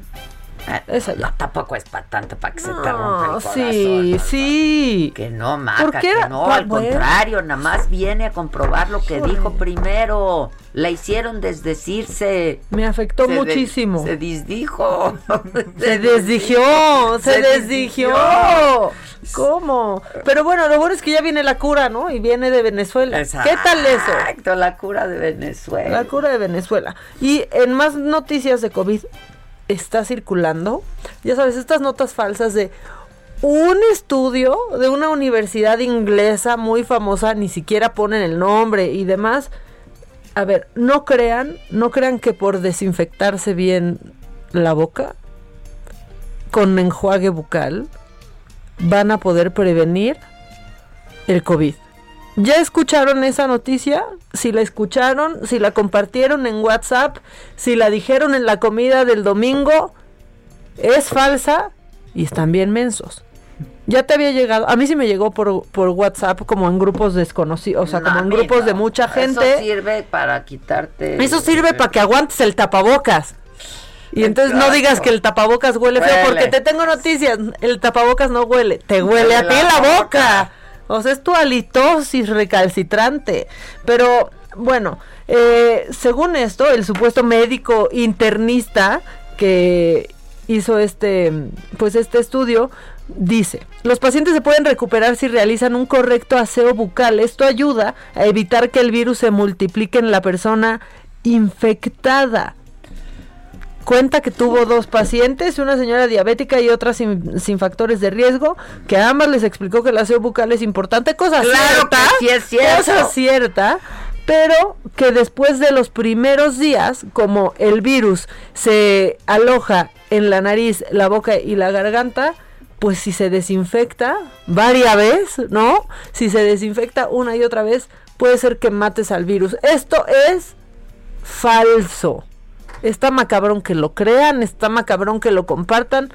Esa ya. No, tampoco es para tanto para que se te rompa el corazón. sí, no, sí. Que no, Maca, ¿Por qué que no, Pa- al bueno. contrario, nada más viene a comprobar lo que dijo primero. La hicieron desdecirse. Me afectó Se de- muchísimo. se desdijo. Se desdigió, se, Se desdigió. desdigió. ¿Cómo? Pero bueno, lo bueno es que ya viene la cura, ¿no? Y viene de Venezuela. ¿Qué tal eso? Exacto, la cura de Venezuela. La cura de Venezuela. Y en más noticias de COVID está circulando, ya sabes, estas notas falsas de un estudio de una universidad inglesa muy famosa, ni siquiera ponen el nombre y demás. A ver, no crean, no crean que por desinfectarse bien la boca con enjuague bucal van a poder prevenir el COVID. ¿Ya escucharon esa noticia? Si la escucharon, si la compartieron en WhatsApp, si la dijeron en la comida del domingo, es falsa y están bien mensos. Ya te había llegado, a mí sí me llegó por, por WhatsApp como en grupos desconocidos, o sea, No, como en grupos de mucha Eso gente. sirve para quitarte. Eso sirve para que aguantes el tapabocas. Y entonces no digas que el tapabocas huele, feo, Huele. porque te tengo noticias. El tapabocas no huele, te huele a ti la la boca. boca. O sea, es tu halitosis recalcitrante. Pero bueno, eh, según esto, el supuesto médico internista que hizo este, pues este estudio dice, los pacientes se pueden recuperar si realizan un correcto aseo bucal. Esto ayuda a evitar que el virus se multiplique en la persona infectada. Cuenta que tuvo dos pacientes, una señora diabética y otra sin, sin factores de riesgo, que a ambas les explicó que el aseo bucal es importante, cosa Claro que cierta, sí es cierto. cosa cierta, pero que después de los primeros días, como el virus se aloja en la nariz, la boca y la garganta, pues si se desinfecta varias veces, ¿no? Si se desinfecta una y otra vez, puede ser que mates al virus. Esto es falso. Está macabrón que lo crean, está macabrón que lo compartan.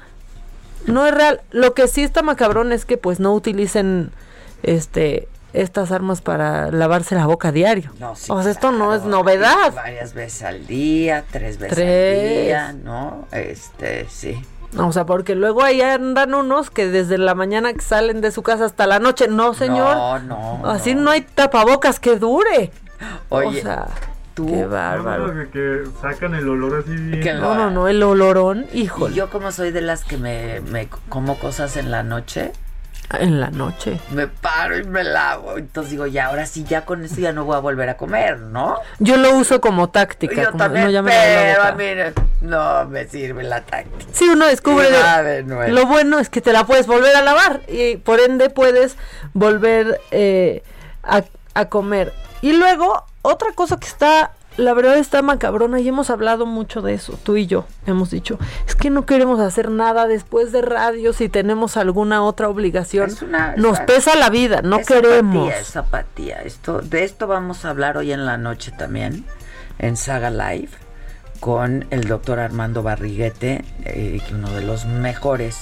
No es real. Lo que sí está macabrón es que pues no utilicen este estas armas para lavarse la boca a diario. No, sí, o sea, esto no es novedad. Varias veces al día, tres veces Tres. al día, ¿no? Este, sí. O sea, porque luego ahí andan unos que desde la mañana que salen de su casa hasta la noche. No, señor. No, no. Así no, hay tapabocas que dure. Oye, o sea, tú. qué bárbaro. que, que sacan el olor así bien. Que No, no, no, el olorón, Y híjole. yo como soy de las que me, me como cosas en la noche, En la noche. me paro y me lavo. Entonces digo, ya, ahora sí, ya con esto ya no voy a volver a comer, ¿no? Yo lo uso como táctica. Yo como, también, no, pero a mí no me sirve la táctica. Sí, uno descubre Y de- lo bueno es que te la puedes volver a lavar y por ende puedes volver eh, a, a comer. Y luego, otra cosa que está, la verdad está macabrona y hemos hablado mucho de eso, tú y yo hemos dicho, es que no queremos hacer nada después de radio si tenemos alguna otra obligación. Una- Nos es- pesa la vida, no es queremos. Apatía, es apatía. Esto, de esto vamos a hablar hoy en la noche también, en Saga Live, con el doctor Armando Barriguete, eh, uno de los mejores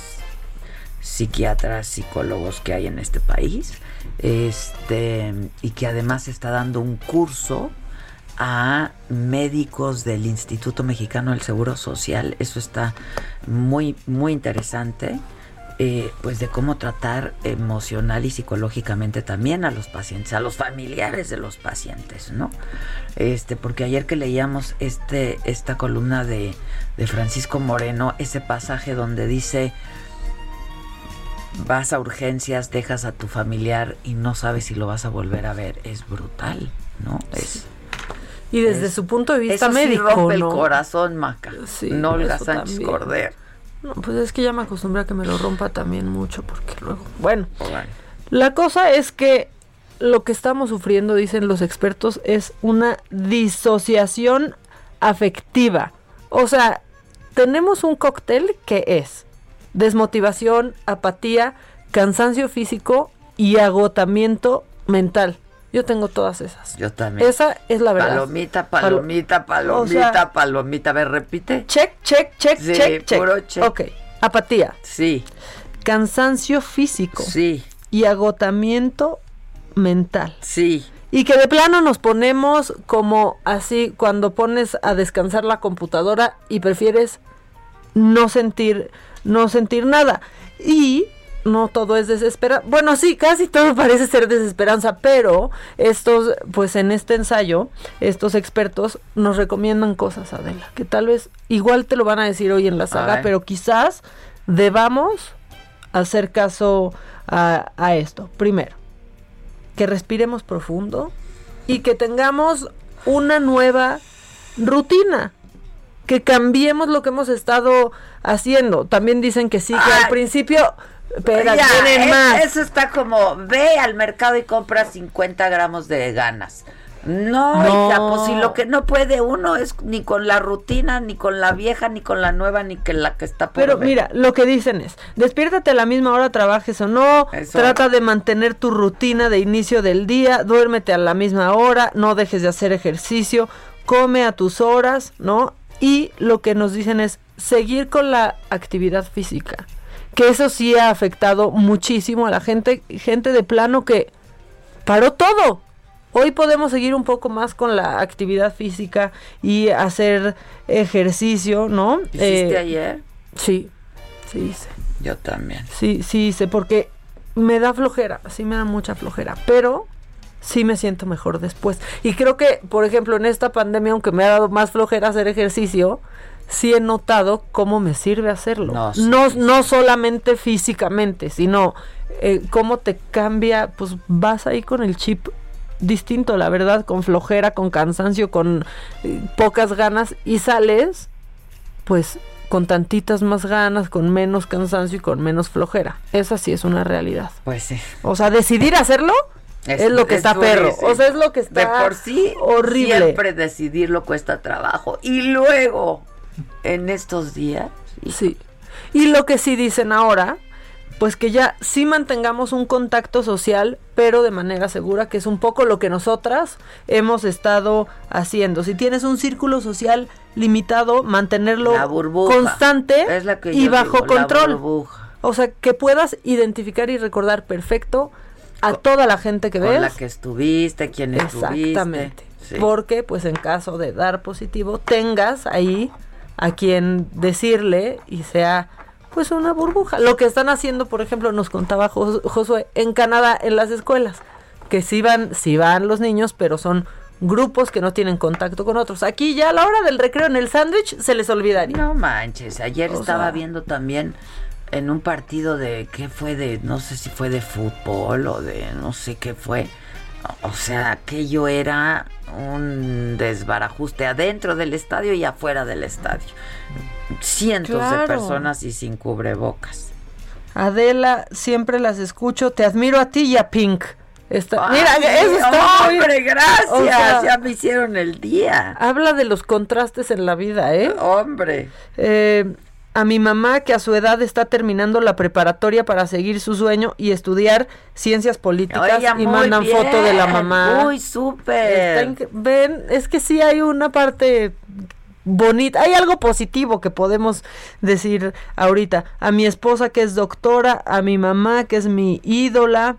psiquiatras, psicólogos que hay en este país, este, y que además está dando un curso a médicos del Instituto Mexicano del Seguro Social. Eso está muy, muy interesante. eh, pues de cómo tratar emocional y psicológicamente también a los pacientes, a los familiares de los pacientes, ¿no? Este, porque ayer que leíamos este, esta columna de, de Francisco Moreno, ese pasaje donde dice vas a urgencias, dejas a tu familiar y no sabes si lo vas a volver a ver, es brutal, ¿no? Es Y desde es- su punto de vista eso sí médico, rompe el corazón, Maca. Sí, no Olga Sánchez también. Cordero. No, pues es que ya me acostumbré a que me lo rompa también mucho porque luego, bueno, Bueno. La cosa es que lo que estamos sufriendo, dicen los expertos, es una disociación afectiva. O sea, tenemos un cóctel que es desmotivación, apatía, cansancio físico y agotamiento mental. Yo tengo todas esas. Yo también. Esa es la verdad. Palomita, palomita, palomita, O sea- palomita. A ver, repite. Check, check, check, Sí, check, check. puro check. Ok. Apatía. Sí. Cansancio físico. Sí. Y agotamiento mental. Sí. Y que de plano nos ponemos como así cuando pones a descansar la computadora y prefieres no sentir, no sentir nada. Y no todo es desesperanza. Bueno, sí, casi todo parece ser desesperanza, pero estos, pues en este ensayo, estos expertos nos recomiendan cosas, Adela, que tal vez igual te lo van a decir hoy en la saga, pero quizás debamos hacer caso a, a esto. Primero, que respiremos profundo y que tengamos una nueva rutina que cambiemos lo que hemos estado haciendo. También dicen que sí, que al principio pero Ya, tienen es- más. Eso está como, ve al mercado y compra 50 gramos de ganas. No, No. hija, pues si lo que no puede uno es ni con la rutina, ni con la vieja, ni con la nueva, ni con la que está por Pero ver. mira, lo que dicen es, despiértate a la misma hora, trabajes o no, Eso. trata de mantener tu rutina de inicio del día, duérmete a la misma hora, no dejes de hacer ejercicio, come a tus horas, ¿no? Y lo que nos dicen es seguir con la actividad física, que eso sí ha afectado muchísimo a la gente, gente de plano que paró todo. Hoy podemos seguir un poco más con la actividad física y hacer ejercicio, ¿no? ¿Hiciste Eh, ayer? Sí, sí hice. Yo también. Sí, sí hice, porque me da flojera, sí me da mucha flojera, pero sí me siento mejor después. Y creo que, por ejemplo, en esta pandemia, aunque me ha dado más flojera hacer ejercicio, sí he notado cómo me sirve hacerlo. No, No, sí, no, solamente físicamente, sino eh, cómo te cambia, pues vas ahí con el chip distinto, la verdad, con flojera, con cansancio, con eh, pocas ganas y sales pues con tantitas más ganas, con menos cansancio y con menos flojera. Esa sí es una realidad. Pues sí. O sea, decidir hacerlo es, lo que es está perro. O sea, es lo que está De por sí, horrible. siempre decidirlo cuesta trabajo. Y luego, en estos días... Sí. Y lo que sí dicen ahora, pues que ya sí mantengamos un contacto social, pero de manera segura, que es un poco lo que nosotras hemos estado haciendo. Si tienes un círculo social limitado, mantenerlo burbuja. constante Es la que y bajo digo, control. O sea, que puedas identificar y recordar perfecto a toda la gente que Con ves. la que estuviste, quién estuviste. Exactamente. Sí. Porque, pues, en caso de dar positivo, tengas ahí a quien decirle y sea, pues, una burbuja. Lo que están haciendo, por ejemplo, nos contaba Jos- Josué, en Canadá, en las escuelas, que sí van, sí van los niños, pero son grupos que no tienen contacto con otros. Aquí ya a la hora del recreo en el sándwich se les olvidaría. No manches, ayer O estaba sea- viendo también en un partido de, ¿qué fue? De, no sé si fue de fútbol o de, no sé qué fue. O sea, aquello era un desbarajuste adentro del estadio y afuera del estadio. Cientos de personas y sin cubrebocas. Adela, siempre las escucho. Te admiro a ti y a Pink. Está- Ay, mira, eso está muy- hombre, gracias. O sea, ya me hicieron el día. Habla de los contrastes en la vida, ¿eh? Hombre. Eh, a mi mamá, que a su edad está terminando la preparatoria para seguir su sueño y estudiar ciencias políticas, y mandan bien. foto de la mamá. Uy, súper. Ven, es que sí hay una parte bonita, hay algo positivo que podemos decir ahorita. A mi esposa que es doctora, a mi mamá que es mi ídola,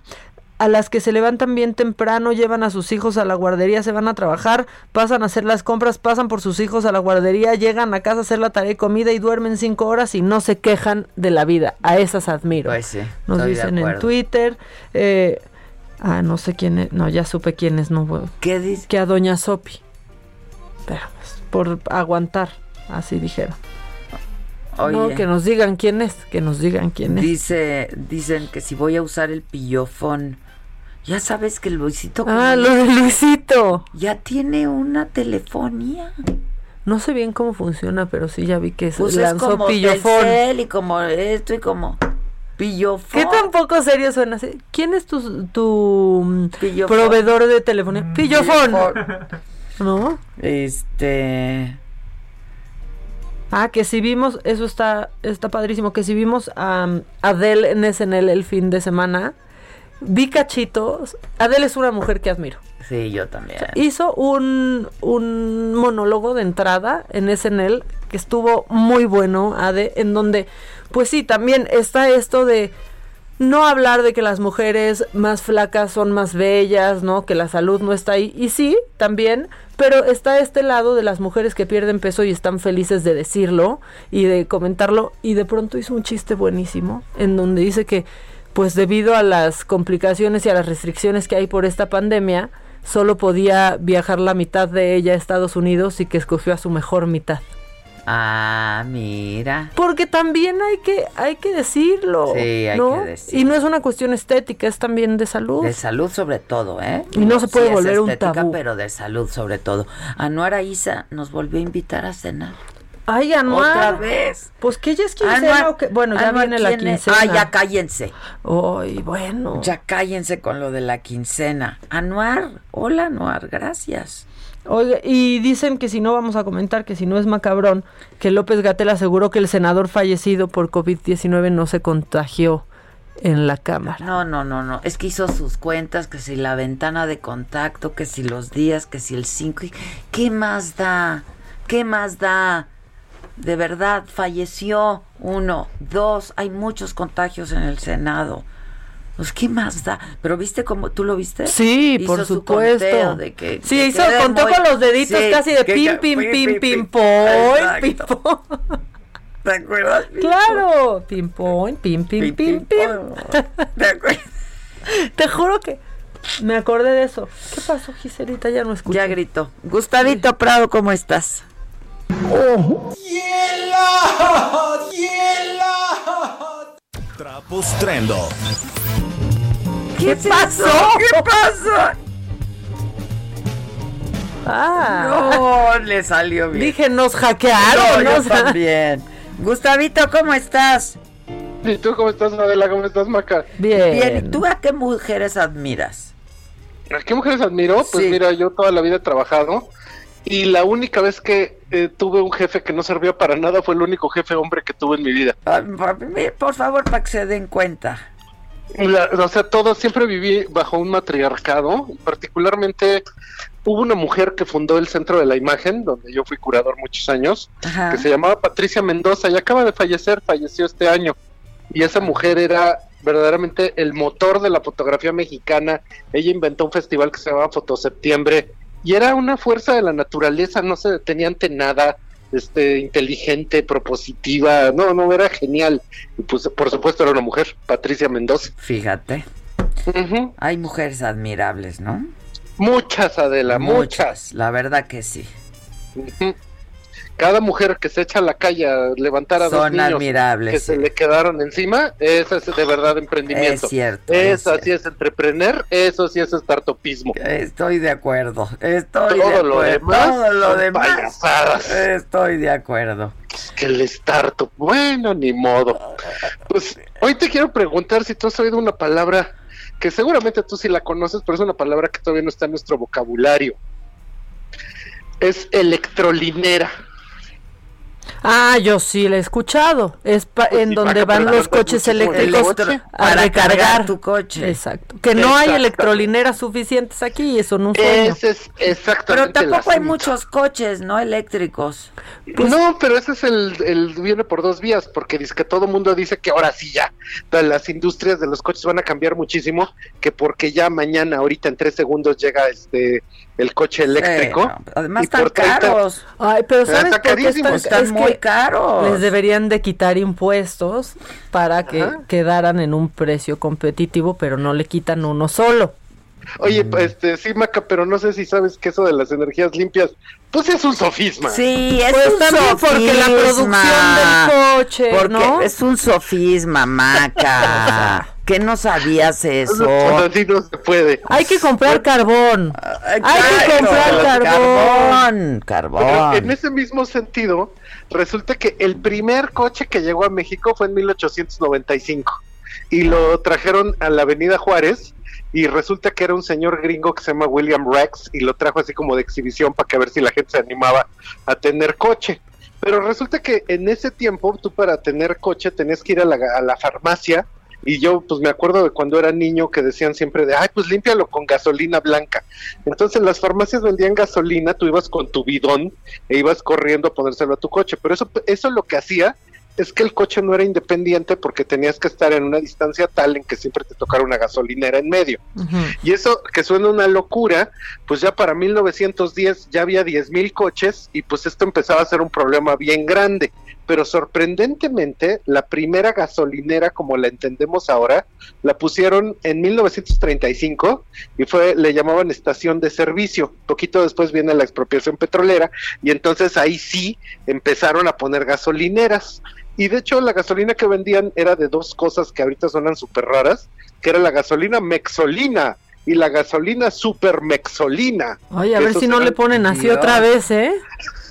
a las que se levantan bien temprano, llevan a sus hijos a la guardería, se van a trabajar, pasan a hacer las compras, pasan por sus hijos a la guardería, llegan a casa a hacer la tarea y comida y duermen cinco horas y no se quejan de la vida. A esas admiro. Pues sí, Nos dicen en. Twitter. eh, ah, no sé quién es. No, ya supe quién es. No, puedo. ¿Qué dice? Que a Doña Sopi. Pero pues, por aguantar, así dijeron. Oye. No, que nos digan quién es, que nos digan quién es. Dice, dicen que si voy a usar el pillofón. Ya sabes que el Luisito Ah, lo de Luisito. ya tiene una telefonía. No sé bien cómo funciona, pero sí ya vi que se Pues es lanzó como Pillofón. Telcel y como esto y como pillofón. ¿Qué tan poco serio suena así? ¿Quién es tu, tu mm, Pillofón. proveedor de telefonía? Pillofón. Pillofón. ¿No? Este, Ah, que si vimos, eso está, está padrísimo, que si vimos a Adele en SNL el fin de semana, vi cachitos. Adele es una mujer que admiro. sí, yo también. Hizo un, un monólogo de entrada en SNL que estuvo muy bueno, Ade, en donde, pues sí, también está esto de no hablar de que las mujeres más flacas son más bellas, ¿no? Que la salud no está ahí. Y sí, también, pero está este lado de las mujeres que pierden peso y están felices de decirlo y de comentarlo. Y de pronto hizo un chiste buenísimo en donde dice que, pues debido a las complicaciones y a las restricciones que hay por esta pandemia, solo podía viajar la mitad de ella a Estados Unidos y que escogió a su mejor mitad. Ah, mira. Porque también hay que, hay que decirlo. Sí, hay ¿no? que decirlo. Y no es una cuestión estética, es también de salud. De salud sobre todo, ¿eh? Y no se puede Sí es volver un estética, tabú. pero de salud sobre todo. Anuara Isa nos volvió a invitar a cenar. Ay, Anuar. Otra vez. Pues que ella es quincena Anuar- o qué? Bueno, ya Anuar, viene la quincena. Ah, ya cállense. Ay, bueno. Ya cállense con lo de la quincena. Anuar, hola Anuar, gracias. Oiga, y dicen que si no vamos a comentar, que si no es macabrón, que López Gatel aseguró que el senador fallecido por COVID-19 no se contagió en la Cámara. No, no, no, no. Es que hizo sus cuentas, que si la ventana de contacto, que si los días, que si el 5. ¿Qué más da? ¿Qué más da? De verdad, falleció uno, dos, hay muchos contagios en el Senado. Pues, ¿qué más da? Pero viste cómo, ¿tú lo viste? Sí, Hizo por su supuesto. conteo de que- sí, hizo, contó muy- con los deditos Sí, casi de que- pim, pim, pim, pim, pim, pim, pim. pim. ¿Te acuerdas? Claro, pim, poy, pim, pim, pim, pim. Te juro que me acordé de eso. ¿Qué pasó, Giselita? Ya no escucho. Ya gritó. Gustavito Prado, ¿cómo estás? Trapos Trendo. ¿Qué pasó? ¿Qué pasó? Ah. No, le salió bien. Dije, nos hackearon, No, ¿no? yo también. Gustavito, ¿cómo estás? ¿Y tú cómo estás, Adela? ¿Cómo estás, Maca? Bien. Bien, ¿y tú a qué mujeres admiras? ¿A qué mujeres admiro? Pues Sí. mira, yo toda la vida he trabajado y la única vez que eh, tuve un jefe que no servía para nada fue el único jefe hombre que tuve en mi vida. Ah, Por, favor, para que se den cuenta. La- o sea, todo, siempre viví bajo un matriarcado, particularmente hubo una mujer que fundó el Centro de la Imagen, donde yo fui curador muchos años, Ajá. que se llamaba Patricia Mendoza y acaba de fallecer, falleció este año. Y esa mujer era verdaderamente el motor de la fotografía mexicana. Ella inventó un festival que se llamaba Fotoseptiembre y era una fuerza de la naturaleza, no se detenía ante nada, este, inteligente, propositiva, no, no, era genial. Y pues, por supuesto, era una mujer, Patricia Mendoza. Fíjate. Hay mujeres admirables, ¿no? Muchas, Adela, muchas. La verdad que sí. Cada mujer que se echa a la calle a levantar a dos Son niños admirables, que sí. se le quedaron encima, eso es de verdad emprendimiento. Es cierto, es Eso sí es entreprener, eso sí es startupismo. Estoy de acuerdo. Estoy de acuerdo. lo demás Todo lo demás. payasadas. Estoy de acuerdo. Que el startup, bueno, ni modo. Pues hoy te quiero preguntar si tú has oído una palabra que seguramente tú sí la conoces, pero es una palabra que todavía no está en nuestro vocabulario. Es electrolinera. Ah, yo sí la he escuchado. Es pa- en donde van los coches eléctricos muchísimo a para recargar cargar tu coche. Exacto. Que no hay electrolineras suficientes aquí y eso no un sueño. Ese es Pero exactamente el tampoco hay muchos coches, ¿no? Eléctricos. no, pero ese es el, el viene por dos vías, porque dice que todo el mundo dice que ahora sí ya, las industrias de los coches van a cambiar muchísimo, que porque ya mañana, ahorita en tres segundos llega este el coche eléctrico. no, además están por 30 caros. Ay, pero Está ¿sabes por qué carísimo, están, están es muy caros. Les deberían de quitar impuestos para que Ajá. quedaran en un precio competitivo, pero no le quitan uno solo. Oye, Mm. este, sí, Maca, pero no sé si sabes que eso de las energías limpias, pues es un sofisma. Sí, es Pues un también porque la sofisma. producción del coche, Porque ¿no? es un sofisma, maca. ¿Qué no sabías eso? Así no se puede. Hay que comprar carbón. Hay que comprar carbón. Carbón, carbón. Pero en ese mismo sentido, resulta que el primer coche que llegó a México fue en 1895 y lo trajeron a la Avenida Juárez y resulta que era un señor gringo que se llama William Rex y lo trajo así como de exhibición para que a ver si la gente se animaba a tener coche. Pero resulta que en ese tiempo tú para tener coche tenías que ir a la, a la farmacia y yo pues me acuerdo de cuando era niño que decían siempre de, ay pues límpialo con gasolina blanca. Entonces las farmacias vendían gasolina, tú ibas con tu bidón e ibas corriendo a ponérselo a tu coche, pero eso, eso lo que hacía es que el coche no era independiente porque tenías que estar en una distancia tal en que siempre te tocara una gasolinera en medio. Y eso que suena una locura, pues ya para 1910 ya había 10 mil coches y pues esto empezaba a ser un problema bien grande. Pero sorprendentemente, la primera gasolinera como la entendemos ahora, la pusieron en 1935 y fue, le llamaban estación de servicio. Poquito después viene la expropiación petrolera y entonces ahí sí empezaron a poner gasolineras. Y de hecho la gasolina que vendían era de dos cosas que ahorita suenan súper raras, que era la gasolina mexolina y la gasolina super mexolina. Oye, a ver si no le ponen así otra vez, ¿eh?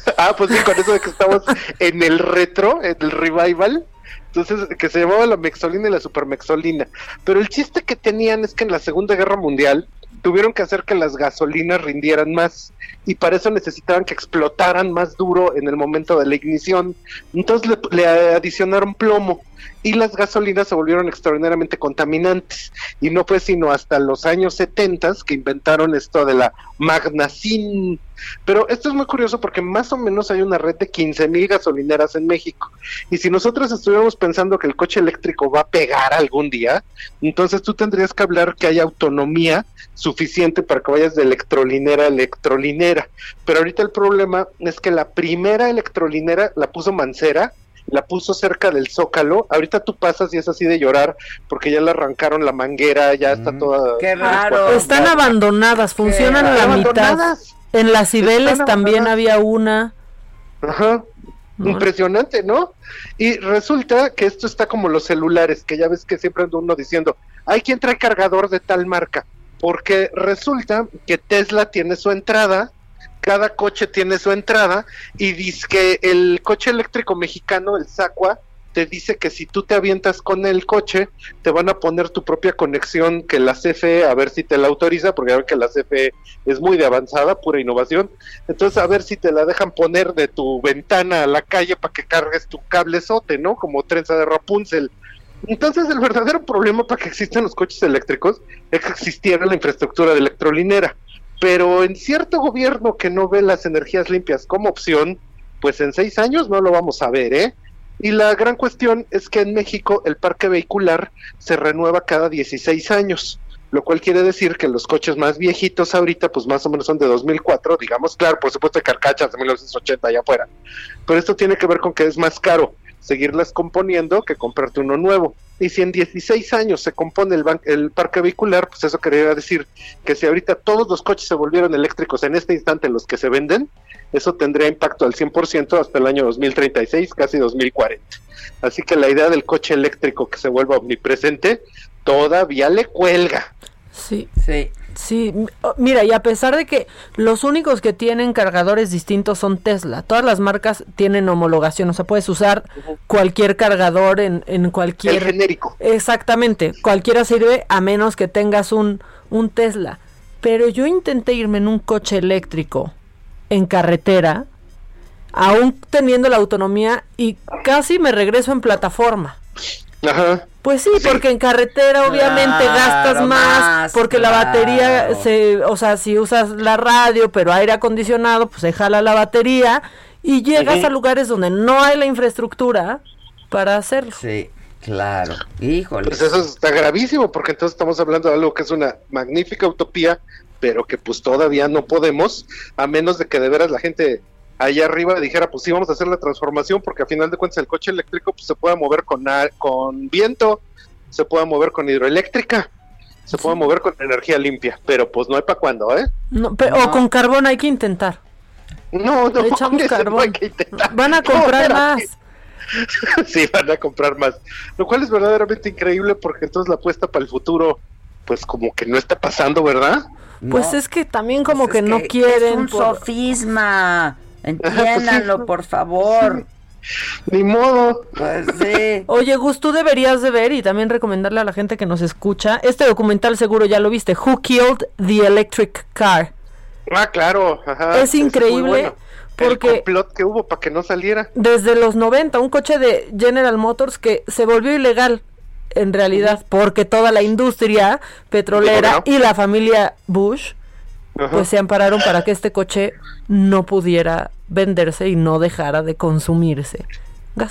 ah, pues sí, con eso de que estamos en el retro, en el revival. Entonces, que se llamaba la mexolina y la supermexolina. Pero el chiste que tenían es que en la Segunda Guerra Mundial tuvieron que hacer que las gasolinas rindieran más y para eso necesitaban que explotaran más duro en el momento de la ignición. Entonces le, adicionaron plomo y las gasolinas se volvieron extraordinariamente contaminantes. Y no fue sino hasta los años 70 que inventaron esto de la magnacin. Pero esto es muy curioso porque más o menos hay una red de 15 mil gasolineras en México. Y si nosotros estuviéramos pensando que el coche eléctrico va a pegar algún día, entonces tú tendrías que hablar que hay autonomía suficiente para que vayas de electrolinera a electrolinera. Pero ahorita el problema es que la primera electrolinera la puso Mancera la puso cerca del zócalo. Ahorita tú pasas y es así de llorar porque ya le arrancaron la manguera, ya está toda. Qué raro. Están abandonadas, funcionan a la mitad. En las Cibeles también había una. Ajá. Impresionante, ¿no? Y resulta que esto está como los celulares, que ya ves que siempre anda uno diciendo, hay quien trae cargador de tal marca, porque resulta que Tesla tiene su entrada, cada coche tiene su entrada y dice que el coche eléctrico mexicano, el Sacua, te dice que si tú te avientas con el coche, te van a poner tu propia conexión que la CFE, a ver si te la autoriza, porque ya ven que la CFE es muy de avanzada, pura innovación. Entonces, a ver si te la dejan poner de tu ventana a la calle para que cargues tu cable sote, ¿no? Como trenza de Rapunzel. Entonces, el verdadero problema para que existan los coches eléctricos es que existiera la infraestructura de electrolinera pero en cierto gobierno que no ve las energías limpias como opción, pues en seis años no lo vamos a ver, ¿eh? Y la gran cuestión es que en México el parque vehicular se renueva cada 16 años, lo cual quiere decir que los coches más viejitos ahorita, pues más o menos son de 2004, digamos, claro, por supuesto, carcachas de 1980 allá afuera, pero esto tiene que ver con que es más caro seguirlas componiendo que comprarte uno nuevo. Y si en 16 años se compone el, el parque vehicular, pues eso quería decir que si ahorita todos los coches se volvieron eléctricos en este instante los que se venden, eso tendría impacto al 100% hasta el año 2036, casi 2040. Así que la idea del coche eléctrico que se vuelva omnipresente todavía le cuelga. Sí. Sí. Sí, oh, mira, y a pesar de que los únicos que tienen cargadores distintos son Tesla, todas las marcas tienen homologación, o sea, puedes usar cualquier cargador en, en cualquier... El genérico. Exactamente, cualquiera sirve a menos que tengas un, un Tesla. Pero yo intenté irme en un coche eléctrico en carretera, aún teniendo la autonomía, y casi me regreso en plataforma. Ajá. Pues sí, porque en carretera obviamente gastas más, porque la batería se, o sea, si usas la radio, pero aire acondicionado, pues se jala la batería y llegas a lugares donde no hay la infraestructura para hacerlo. Sí, claro. Híjole. Pues eso está gravísimo, porque entonces estamos hablando de algo que es una magnífica utopía, pero que pues todavía no podemos, a menos de que de veras la gente allá arriba dijera, pues sí, vamos a hacer la transformación, porque a final de cuentas el coche eléctrico pues, se puede mover con, con viento, se puede mover con hidroeléctrica, se puede mover con energía limpia, pero pues no hay para cuándo, ¿eh? No, O con carbón hay que intentar. No, no, echamos carbón. Van a comprar más. sí, van a comprar más. Lo cual es verdaderamente increíble porque entonces la apuesta para el futuro, pues como que no está pasando, ¿verdad? Pues es que también como pues que, no quieren. Es un sofisma. Entiéndanlo, por favor. Ni modo. Pues sí. Oye, Gus, tú deberías de ver y también recomendarle a la gente que nos escucha. Este documental seguro ya lo viste. Who Killed the Electric Car? Ah, claro. Es increíble. Porque el complot que hubo para que no saliera. Desde los 90, un coche de General Motors que se volvió ilegal en realidad, porque toda la industria petrolera y la familia Bush pues se ampararon para que este coche no pudiera venderse y no dejara de consumirse.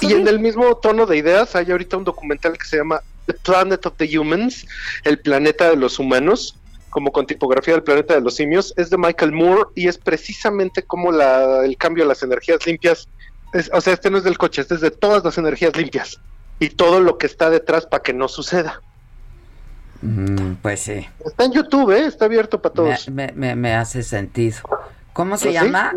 Y en el mismo tono de ideas hay ahorita un documental que se llama The Planet of the Humans, el planeta de los humanos, como con tipografía del planeta de los simios, es de Michael Moore y es precisamente como la, el cambio a las energías limpias, es- o sea, este no es del coche, este es de todas las energías limpias y todo lo que está detrás para que no suceda. Mm, pues sí. Está en YouTube, ¿eh? está abierto para todos. Me, me, me hace sentido. ¿Cómo se pues llama?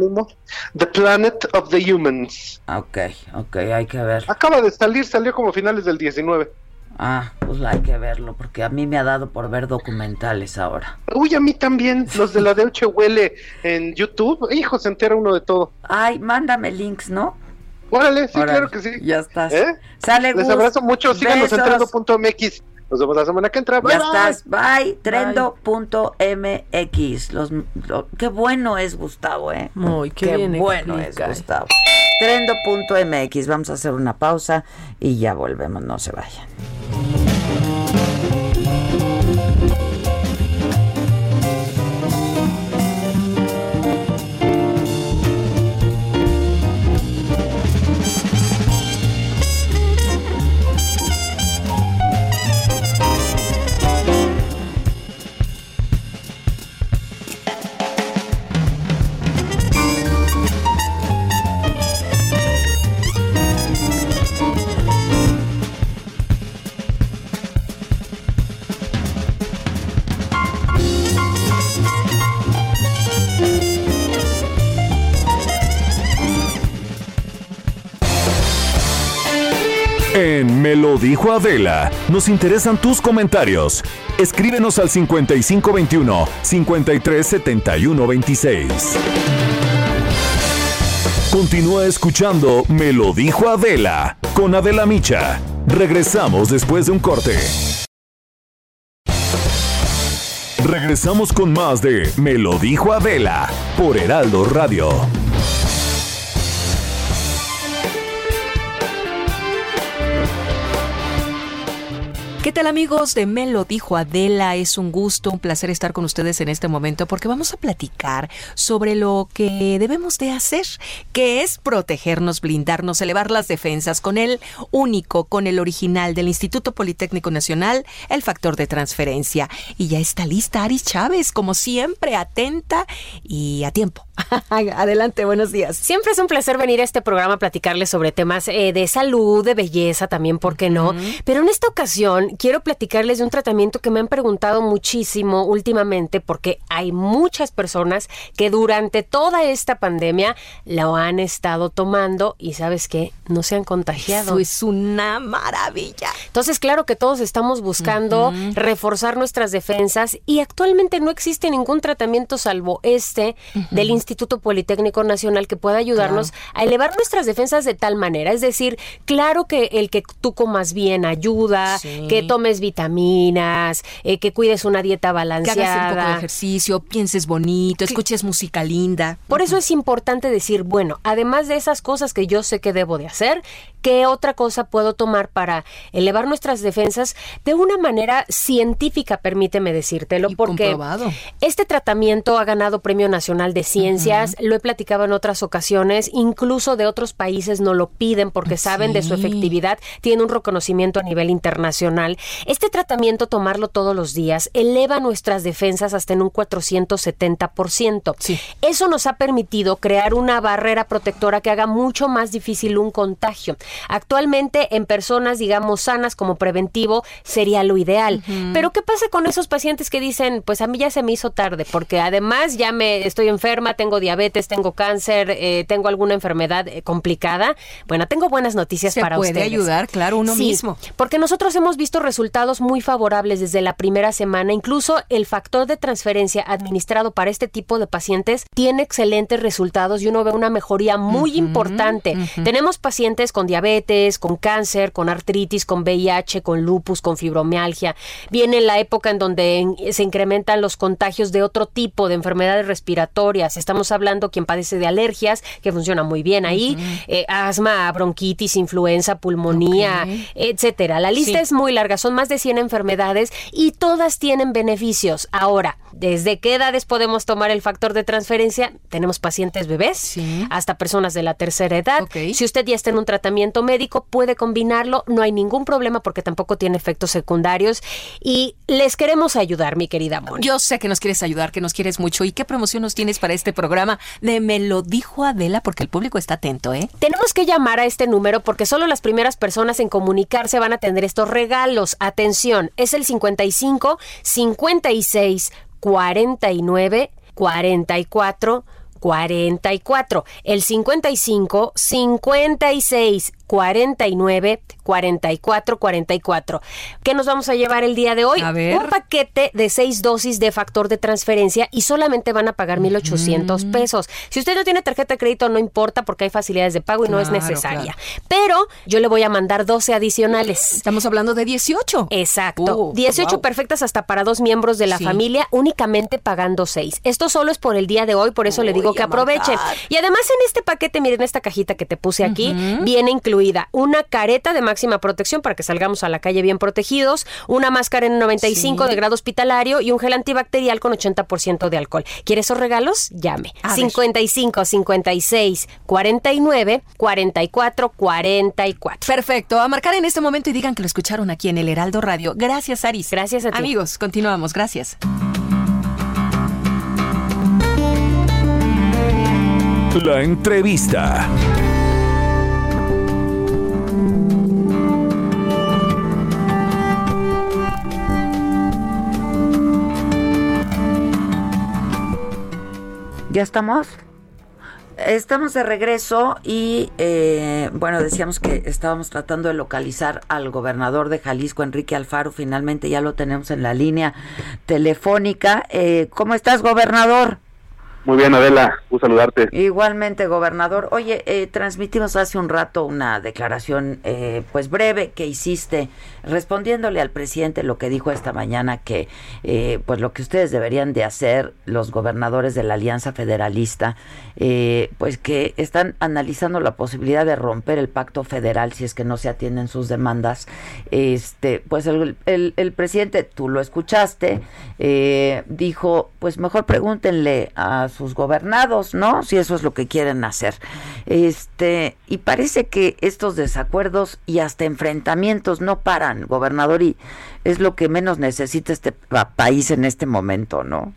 The Planet of the Humans. Ah, ok, ok, hay que ver. Acaba de salir, salió como finales del 19. Ah, pues hay que verlo, porque a mí me ha dado por ver documentales ahora. Uy, a mí también, los de la Deutsche huele en YouTube. E hijo, se entera uno de todo. Ay, mándame links, ¿no? Órale, sí, claro que sí. Ya estás. ¿Eh? Sale Les abrazo mucho, síganos en 3.mx. Nos vemos la semana que entra. Bye, ya bye. estás, bye, trendo.mx. Los, lo- qué bueno es Gustavo, ¿eh? Muy, qué bien bueno explica, es. Gustavo. Trendo.mx. Vamos a hacer una pausa y ya volvemos, no se vayan. Me lo dijo Adela, nos interesan tus comentarios. Escríbenos al 5521 537126. Continúa escuchando Me lo dijo Adela con Adela Micha. Regresamos después de un corte. Regresamos con más de Me lo dijo Adela por Heraldo Radio. ¿Qué tal amigos de Me lo dijo Adela? Es un gusto, un placer estar con ustedes en este momento porque vamos a platicar sobre lo que debemos de hacer, que es protegernos, blindarnos, elevar las defensas con el único, con el original del Instituto Politécnico Nacional, el factor de transferencia. Y ya está lista Aris Chávez, como siempre, atenta y a tiempo. Adelante, buenos días. Siempre es un placer venir a este programa a platicarles sobre temas eh, de salud, de belleza también, ¿por qué no? Pero en esta ocasión quiero platicarles de un tratamiento que me han preguntado muchísimo últimamente porque hay muchas personas que durante toda esta pandemia lo han estado tomando y sabes qué, no se han contagiado. Eso es una maravilla. Entonces, claro que todos estamos buscando reforzar nuestras defensas y actualmente no existe ningún tratamiento salvo este del Instituto Politécnico Nacional que pueda ayudarnos a elevar nuestras defensas de tal manera. Es decir, claro que el que tú comas bien ayuda, Sí. que tomes vitaminas, eh, que cuides una dieta Que balanceada. hagas un poco de ejercicio, pienses bonito, escuches música linda. Por eso es importante decir, bueno, además de esas cosas que yo sé que debo de hacer, ¿qué otra cosa puedo tomar para elevar nuestras defensas de una manera científica, permíteme decírtelo, porque comprobado. este tratamiento ha ganado Premio Nacional de Ciencias, lo he platicado en otras ocasiones, incluso de otros países no lo piden porque saben de su Sí. efectividad, tiene un reconocimiento a nivel internacional. Este tratamiento, tomarlo todos los días, eleva nuestras defensas hasta en un 470%. Eso nos ha permitido crear una barrera protectora que haga mucho más difícil un contagio. Actualmente, en personas, digamos, sanas como preventivo, sería lo ideal. Pero, ¿qué pasa con esos pacientes que dicen, pues a mí ya se me hizo tarde, porque además ya me estoy enferma, tengo diabetes, tengo cáncer, eh, tengo alguna enfermedad eh, complicada? Bueno, tengo buenas noticias Se para puede ustedes. ayudar, claro, uno Sí, mismo. Porque nosotros hemos visto resultados muy favorables desde la primera semana. Incluso el factor de transferencia administrado para este tipo de pacientes tiene excelentes resultados y uno ve una mejoría muy importante. Tenemos pacientes con diabetes, con cáncer, con artritis, con VIH, con lupus, con fibromialgia. Viene la época en donde se incrementan los contagios de otro tipo de enfermedades respiratorias. Estamos hablando quien padece de alergias, que funciona muy bien ahí, eh, asma, bronquitis, influenza, pulmonía, etcétera. La lista Sí. es muy larga. larga. Son más de 100 enfermedades y todas tienen beneficios. Ahora, ¿desde qué edades podemos tomar el factor de transferencia? Tenemos pacientes bebés hasta personas de la tercera edad. Si usted ya está en un tratamiento médico, puede combinarlo. No hay ningún problema porque tampoco tiene efectos secundarios. Y les queremos ayudar, mi querida Moni. Yo sé que nos quieres ayudar, que nos quieres mucho. ¿Y qué promoción nos tienes para este programa de Me lo dijo Adela? Porque el público está atento, ¿eh? Tenemos que llamar a este número porque solo las primeras personas en comunicarse van a tener estos regalos. Atención, es el 55 56 49 44 44. El 55 56 49 44 44. ¿Qué nos vamos a llevar el día de hoy? Un paquete de seis dosis de factor de transferencia y solamente van a pagar 1,800 pesos. Si usted no tiene tarjeta de crédito, no importa porque hay facilidades de pago y no es necesaria. Pero yo le voy a mandar 12 adicionales. Estamos hablando de 18. Exacto. 18 wow. perfectas hasta para dos miembros de la Sí. familia, únicamente pagando 6. Esto solo es por el día de hoy, por eso le digo que aprovechen. Y además en este paquete, miren esta cajita que te puse aquí, viene incluida una careta de máxima protección para que salgamos a la calle bien protegidos, una máscara en 95 Sí. de grado hospitalario y un gel antibacterial con 80% de alcohol. ¿Quiere esos regalos? Llame. A ver. 55 56 49 44 44. Perfecto. A marcar en este momento y digan que lo escucharon aquí en el Heraldo Radio. Gracias, Aris. Gracias a ti. Amigos, continuamos. Gracias. La entrevista. ¿Ya estamos? Estamos de regreso y, eh, bueno, decíamos que estábamos tratando de localizar al gobernador de Jalisco, Enrique Alfaro. Finalmente ya lo tenemos en la línea telefónica. Eh, ¿Cómo estás, gobernador? Muy bien, Adela, un saludarte. Igualmente, gobernador. Oye, eh, transmitimos hace un rato una declaración, eh, pues breve, que hiciste respondiéndole al presidente lo que dijo esta mañana que, eh, pues lo que ustedes deberían de hacer, los gobernadores de la Alianza Federalista, eh, pues que están analizando la posibilidad de romper el pacto federal si es que no se atienden sus demandas. Este, pues el, presidente, tú lo escuchaste, eh, dijo, pues mejor pregúntenle a sus gobernados, ¿no? Si eso es lo que quieren hacer. Este, y parece que estos desacuerdos y hasta enfrentamientos no paran, gobernador, y es lo que menos necesita este pa- país en este momento, ¿no?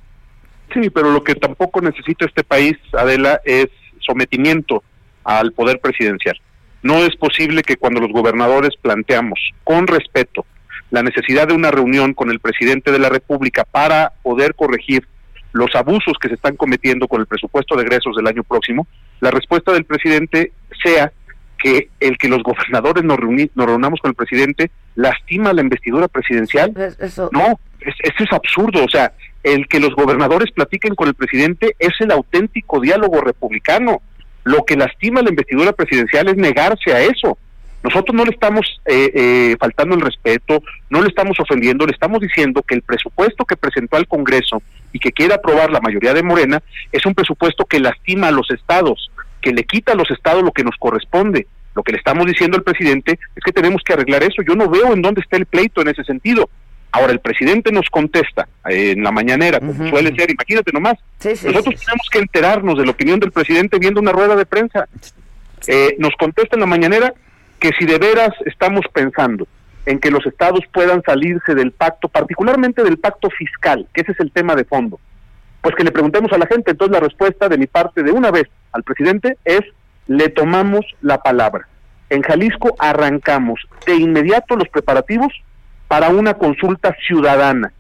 Sí, pero lo que tampoco necesita este país, Adela, es sometimiento al poder presidencial. No es posible que cuando los gobernadores planteamos con respeto la necesidad de una reunión con el presidente de la República para poder corregir los abusos que se están cometiendo con el presupuesto de egresos del año próximo, la respuesta del presidente sea que el que los gobernadores nos, reuni- nos reunamos con el presidente lastima la investidura presidencial. No, es- eso es absurdo. O sea, el que los gobernadores platiquen con el presidente es el auténtico diálogo republicano. Lo que lastima la investidura presidencial es negarse a eso. Nosotros no le estamos eh, eh, faltando el respeto, no le estamos ofendiendo, le estamos diciendo que el presupuesto que presentó al Congreso y que quiere aprobar la mayoría de Morena es un presupuesto que lastima a los estados, que le quita a los estados lo que nos corresponde. Lo que le estamos diciendo al presidente es que tenemos que arreglar eso. Yo no veo en dónde está el pleito en ese sentido. Ahora el presidente nos contesta eh, en la mañanera, como suele ser, imagínate nomás. Nosotros tenemos que enterarnos de la opinión del presidente viendo una rueda de prensa. Eh, nos contesta en la mañanera que si de veras estamos pensando en que los estados puedan salirse del pacto, particularmente del pacto fiscal, que ese es el tema de fondo, pues que le preguntemos a la gente. Entonces la respuesta de mi parte de una vez al presidente es, le tomamos la palabra. En Jalisco arrancamos de inmediato los preparativos para una consulta ciudadana,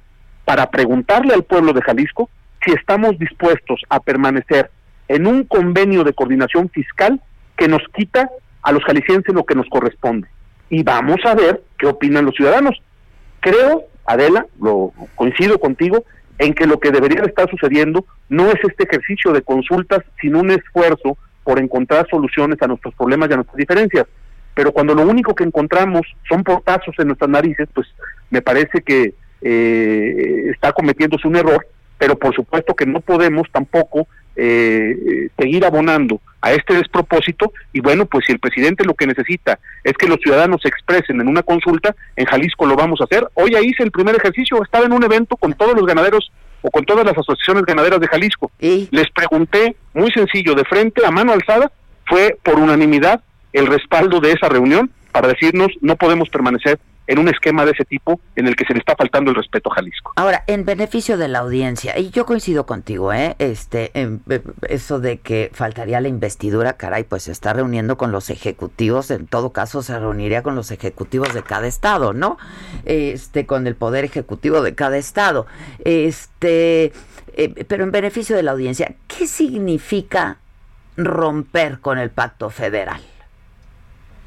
para preguntarle al pueblo de Jalisco si estamos dispuestos a permanecer en un convenio de coordinación fiscal que nos quita a los jaliscienses lo que nos corresponde. Y vamos a ver qué opinan los ciudadanos. Creo, Adela, lo coincido contigo, en que lo que debería de estar sucediendo no es este ejercicio de consultas, sino un esfuerzo por encontrar soluciones a nuestros problemas y a nuestras diferencias. Pero cuando lo único que encontramos son portazos en nuestras narices, pues me parece que eh, está cometiéndose un error, pero por supuesto que no podemos tampoco eh, eh, seguir abonando a este despropósito y bueno, pues si el presidente lo que necesita es que los ciudadanos se expresen en una consulta, en Jalisco lo vamos a hacer. Hoy ahí hice el primer ejercicio, estaba en un evento con todos los ganaderos o con todas las asociaciones ganaderas de Jalisco. Les pregunté, muy sencillo, de frente, a mano alzada, fue por unanimidad el respaldo de esa reunión para decirnos no podemos permanecer en un esquema de ese tipo en el que se le está faltando el respeto a Jalisco. Ahora, en beneficio de la audiencia, y yo coincido contigo, ¿eh? Este, eso de que faltaría la investidura, caray, pues se está reuniendo con los ejecutivos, en todo caso se reuniría con los ejecutivos de cada estado, ¿no? Este, con el poder ejecutivo de cada estado. Este, eh, pero en beneficio de la audiencia, ¿qué significa romper con el pacto federal?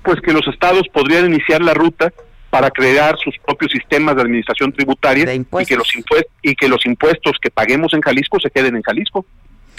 Pues que los estados podrían iniciar la ruta para crear sus propios sistemas de administración tributaria y que los impuestos y que los impuestos que paguemos en Jalisco se queden en Jalisco.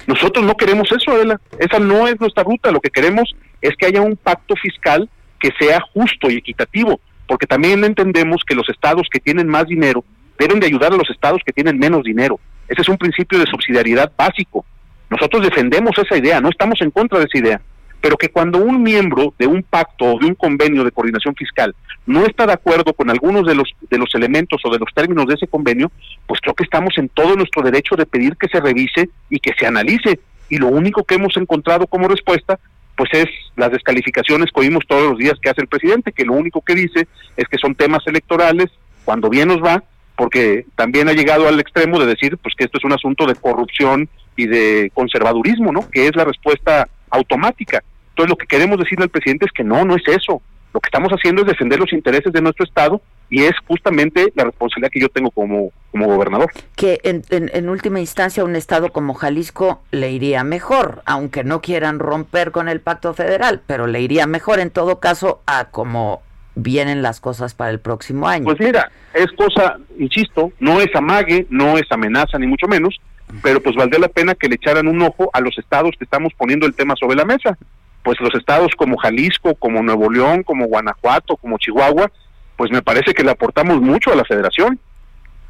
Nosotros no queremos eso, Adela. Esa no es nuestra ruta. Lo que queremos es que haya un pacto fiscal que sea justo y equitativo, porque también entendemos que los estados que tienen más dinero deben de ayudar a los estados que tienen menos dinero. Ese es un principio de subsidiariedad básico. Nosotros defendemos esa idea, no estamos en contra de esa idea pero que cuando un miembro de un pacto o de un convenio de coordinación fiscal no está de acuerdo con algunos de los de los elementos o de los términos de ese convenio, pues creo que estamos en todo nuestro derecho de pedir que se revise y que se analice. Y lo único que hemos encontrado como respuesta, pues es las descalificaciones que oímos todos los días que hace el presidente, que lo único que dice es que son temas electorales, cuando bien nos va, porque también ha llegado al extremo de decir pues que esto es un asunto de corrupción y de conservadurismo, ¿no? Que es la respuesta automática. Entonces lo que queremos decirle al presidente es que no, no es eso. Lo que estamos haciendo es defender los intereses de nuestro Estado y es justamente la responsabilidad que yo tengo como, como gobernador. Que en, en, última instancia un Estado como Jalisco le iría mejor, aunque no quieran romper con el pacto federal, pero le iría mejor en todo caso a como vienen las cosas para el próximo año. Pues mira, es cosa, insisto, no es amague, no es amenaza, ni mucho menos, pero pues valdría la pena que le echaran un ojo a los estados que estamos poniendo el tema sobre la mesa. Pues los estados como Jalisco, como Nuevo León, como Guanajuato, como Chihuahua, pues me parece que le aportamos mucho a la federación.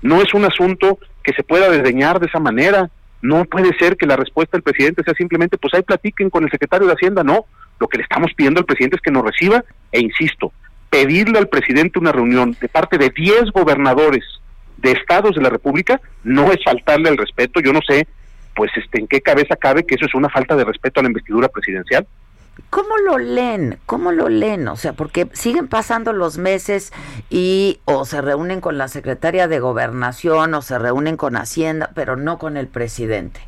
No es un asunto que se pueda desdeñar de esa manera. No puede ser que la respuesta del presidente sea simplemente, pues ahí platiquen con el secretario de Hacienda. No, lo que le estamos pidiendo al presidente es que nos reciba e insisto, pedirle al presidente una reunión de parte de 10 gobernadores de estados de la República no es faltarle al respeto. Yo no sé, pues, este, en qué cabeza cabe que eso es una falta de respeto a la investidura presidencial. ¿Cómo lo leen? ¿Cómo lo leen? O sea, porque siguen pasando los meses y o se reúnen con la secretaria de gobernación o se reúnen con Hacienda, pero no con el presidente.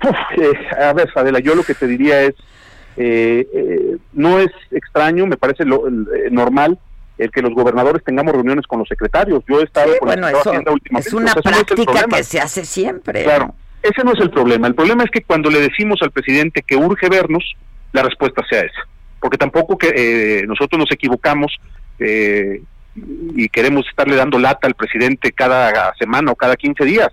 Eh, a ver, Fadela, yo lo que te diría es, eh, eh, no es extraño, me parece lo, normal el que los gobernadores tengamos reuniones con los secretarios. Yo he estado con bueno, eso es una práctica que se hace siempre. Claro, ese no es el problema. El problema es que cuando le decimos al presidente que urge vernos, la respuesta sea esa. Porque tampoco que eh, nosotros nos equivocamos eh, y queremos estarle dando lata al presidente cada semana o cada 15 días.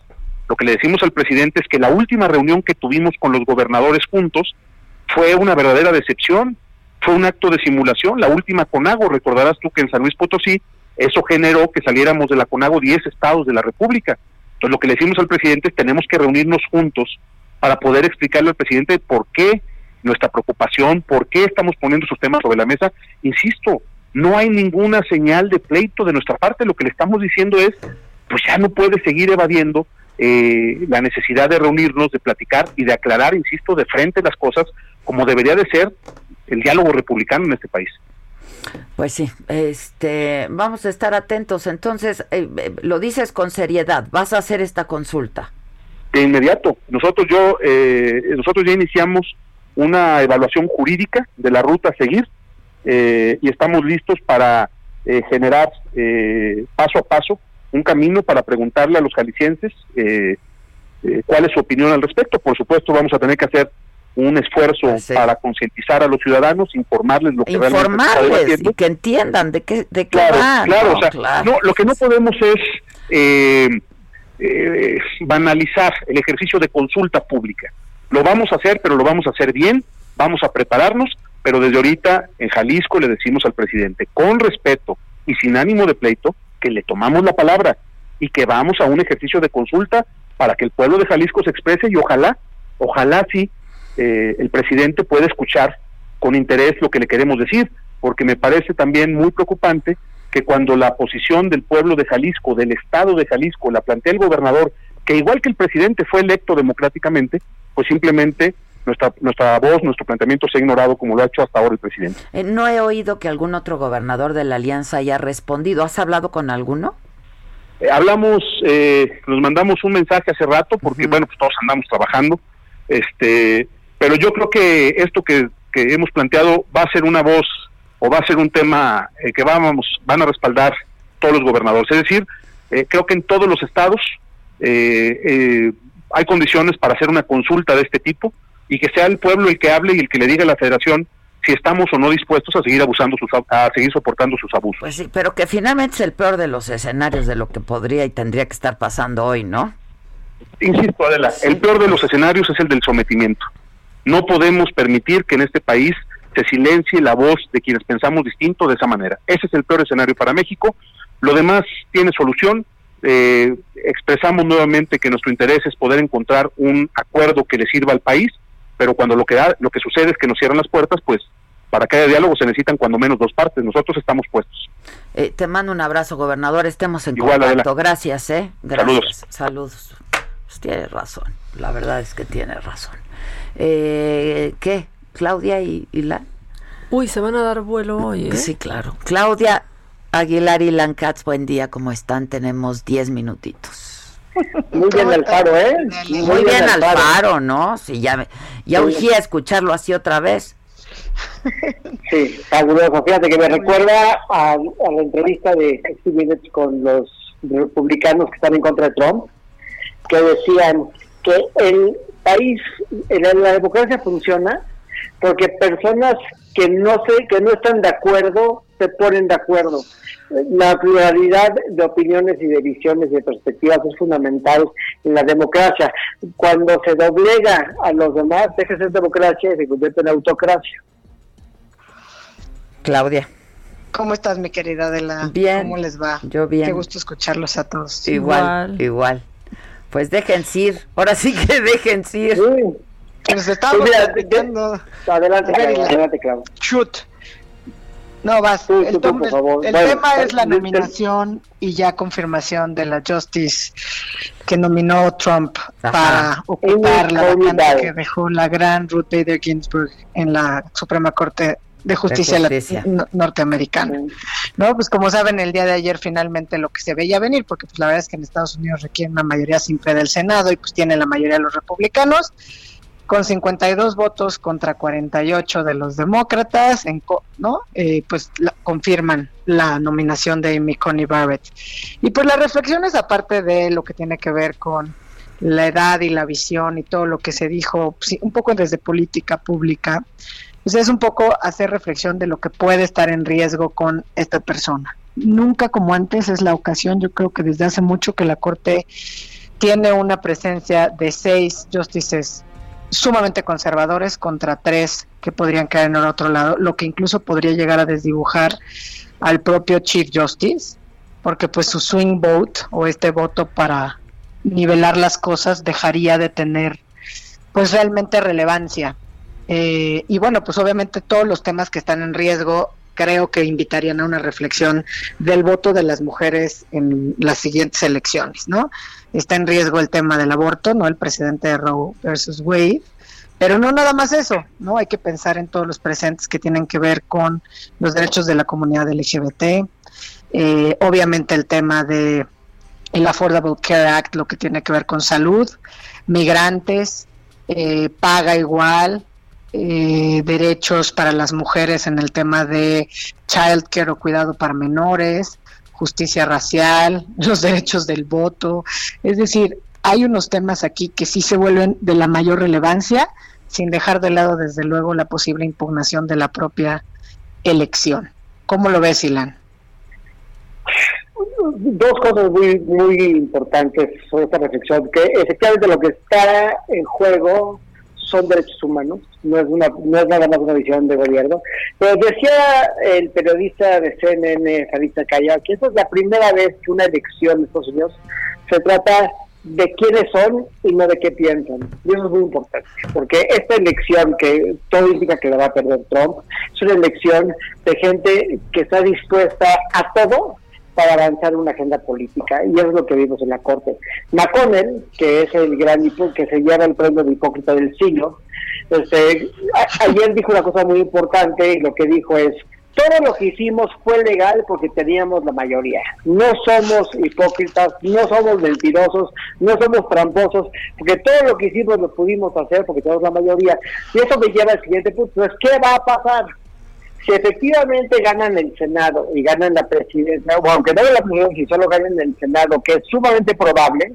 Lo que le decimos al presidente es que la última reunión que tuvimos con los gobernadores juntos fue una verdadera decepción fue un acto de simulación, la última CONAGO, recordarás tú que en San Luis Potosí eso generó que saliéramos de la CONAGO 10 estados de la República. Entonces lo que le decimos al presidente es tenemos que reunirnos juntos para poder explicarle al presidente por qué nuestra preocupación, por qué estamos poniendo esos temas sobre la mesa. Insisto, no hay ninguna señal de pleito de nuestra parte, lo que le estamos diciendo es, pues ya no puede seguir evadiendo eh, la necesidad de reunirnos, de platicar y de aclarar, insisto, de frente las cosas como debería de ser el diálogo republicano en este país. Pues sí, este, vamos a estar atentos. Entonces, eh, eh, lo dices con seriedad, vas a hacer esta consulta. De inmediato. Nosotros yo, eh, nosotros ya iniciamos una evaluación jurídica de la ruta a seguir y estamos listos para generar paso a paso un camino para preguntarle a los jaliscienses cuál es su opinión al respecto. Por supuesto, vamos a tener que hacer un esfuerzo para concientizar a los ciudadanos, informarles lo que informarles y que entiendan de qué de qué claro, Claro, o sea, no, lo que no podemos es eh, eh, banalizar el ejercicio de consulta pública. Lo vamos a hacer, pero lo vamos a hacer bien, vamos a prepararnos, pero desde ahorita en Jalisco le decimos al presidente, con respeto y sin ánimo de pleito, que le tomamos la palabra y que vamos a un ejercicio de consulta para que el pueblo de Jalisco se exprese y ojalá, ojalá sí eh, el presidente pueda escuchar con interés lo que le queremos decir, porque me parece también muy preocupante que cuando la posición del pueblo de Jalisco, del Estado de Jalisco, la plantea el gobernador, que igual que el presidente fue electo democráticamente, pues simplemente nuestra, nuestra voz, nuestro planteamiento se ha ignorado como lo ha hecho hasta ahora el presidente. Eh, no he oído que algún otro gobernador de la alianza haya respondido. ¿Has hablado con alguno? Eh, hablamos, eh, nos mandamos un mensaje hace rato, porque bueno, pues todos andamos trabajando, este, pero yo creo que esto que, que hemos planteado va a ser una voz o va a ser un tema eh, que vamos, van a respaldar todos los gobernadores. Es decir, eh, creo que en todos los estados eh, hay condiciones para hacer una consulta de este tipo y que sea el pueblo el que hable y el que le diga a la federación si estamos o no dispuestos a seguir abusando sus a seguir soportando sus abusos. Pues sí, pero que finalmente es el peor de los escenarios de lo que podría y tendría que estar pasando hoy, ¿no? Insisto, Adela, el peor de los escenarios es el del sometimiento. No podemos permitir que en este país se silencie la voz de quienes pensamos distinto de esa manera. Ese es el peor escenario para México. Lo demás tiene solución. Eh, expresamos nuevamente que nuestro interés es poder encontrar un acuerdo que le sirva al país, pero cuando lo que, da, lo que sucede es que nos cierran las puertas, pues para que haya diálogo se necesitan cuando menos dos partes. Nosotros estamos puestos. Eh, te mando un abrazo, gobernador. Estemos en contacto. Gracias, ¿eh? Gracias. Saludos. Saludos. Pues tiene razón. La verdad es que tiene razón. Eh, ¿Qué? Claudia y, la Uy, se van a dar vuelo hoy, ¿eh? Sí, claro. Claudia Aguilar y Lancats, buen día, ¿cómo están? Tenemos 10 minutitos. Muy bien Alfaro, ¿eh? Muy, bien, Alfaro, ¿no? Sí, ya, ya urgía escucharlo así otra vez. Sí, fabuloso. Fíjate que me recuerda a, la entrevista de Steve con los republicanos que están en contra de Trump, que decían que el país, la democracia funciona porque personas que no sé, que no están de acuerdo, se ponen de acuerdo. La pluralidad de opiniones y de visiones y de perspectivas es fundamental en la democracia. Cuando se doblega a los demás, deja de ser democracia y se convierte en autocracia. Claudia. ¿Cómo estás, mi querida Adela? Bien. ¿Cómo les va? Yo bien. Qué gusto escucharlos a todos. Igual, igual. Pues dejen ir. Ahora sí que dejen ir. Nos estamos Adelante, adelante, Claudia. Shoot. No, vas. el, tema es la nominación y ya confirmación de la Justice que nominó Trump para ocupar la vacante que dejó la gran Ruth Bader Ginsburg en la Suprema Corte de Justicia, norteamericana. No, pues como saben, el día de ayer finalmente lo que se veía venir, porque pues la verdad es que en Estados Unidos requiere una mayoría simple del Senado y pues tiene la mayoría de los republicanos con 52 votos contra 48 de los demócratas, en, ¿no? Eh, pues confirman la nominación de Amy Coney Barrett. Y pues las reflexiones, aparte de lo que tiene que ver con la edad y la visión y todo lo que se dijo, pues, un poco desde política pública, pues es un poco hacer reflexión de lo que puede estar en riesgo con esta persona. Nunca como antes es la ocasión, yo creo que desde hace mucho que la Corte tiene una presencia de seis justices sumamente conservadores contra tres que podrían caer en el otro lado, lo que incluso podría llegar a desdibujar al propio Chief Justice, porque pues su swing vote o este voto para nivelar las cosas dejaría de tener pues realmente relevancia. Eh, y bueno, pues obviamente todos los temas que están en riesgo creo que invitarían a una reflexión del voto de las mujeres en las siguientes elecciones, ¿no? Está en riesgo el tema del aborto, ¿no? El presidente de Roe versus Wade, pero no nada más eso, ¿no? Hay que pensar en todos los presentes que tienen que ver con los derechos de la comunidad LGBT, eh, obviamente el tema de el Affordable Care Act, lo que tiene que ver con salud, migrantes, eh, paga igual, eh, derechos para las mujeres en el tema de child care o cuidado para menores, justicia racial, los derechos del voto. Es decir, hay unos temas aquí que sí se vuelven de la mayor relevancia, sin dejar de lado, desde luego, la posible impugnación de la propia elección. ¿Cómo lo ves, Ilan? Dos cosas muy muy importantes sobre esta reflexión, que efectivamente lo que está en juego son derechos humanos, no es, una, no es nada más una visión de gobierno. Pero decía el periodista de CNN, Jarita Calla, que esta es la primera vez que una elección en Estados Unidos se trata de quiénes son y no de qué piensan. Y eso es muy importante, porque esta elección que todo indica que la va a perder Trump, es una elección de gente que está dispuesta a todo para avanzar una agenda política, y eso es lo que vimos en la Corte. McConnell, que es el gran que se lleva el premio de hipócrita del siglo, este, ayer dijo una cosa muy importante, y lo que dijo es, todo lo que hicimos fue legal porque teníamos la mayoría. No somos hipócritas, no somos mentirosos, no somos tramposos, porque todo lo que hicimos lo pudimos hacer porque tenemos la mayoría. Y eso me lleva al siguiente punto, es ¿qué va a pasar? Si efectivamente ganan el Senado y ganan la presidencia, o aunque no la presidencia, si solo ganan el Senado, que es sumamente probable,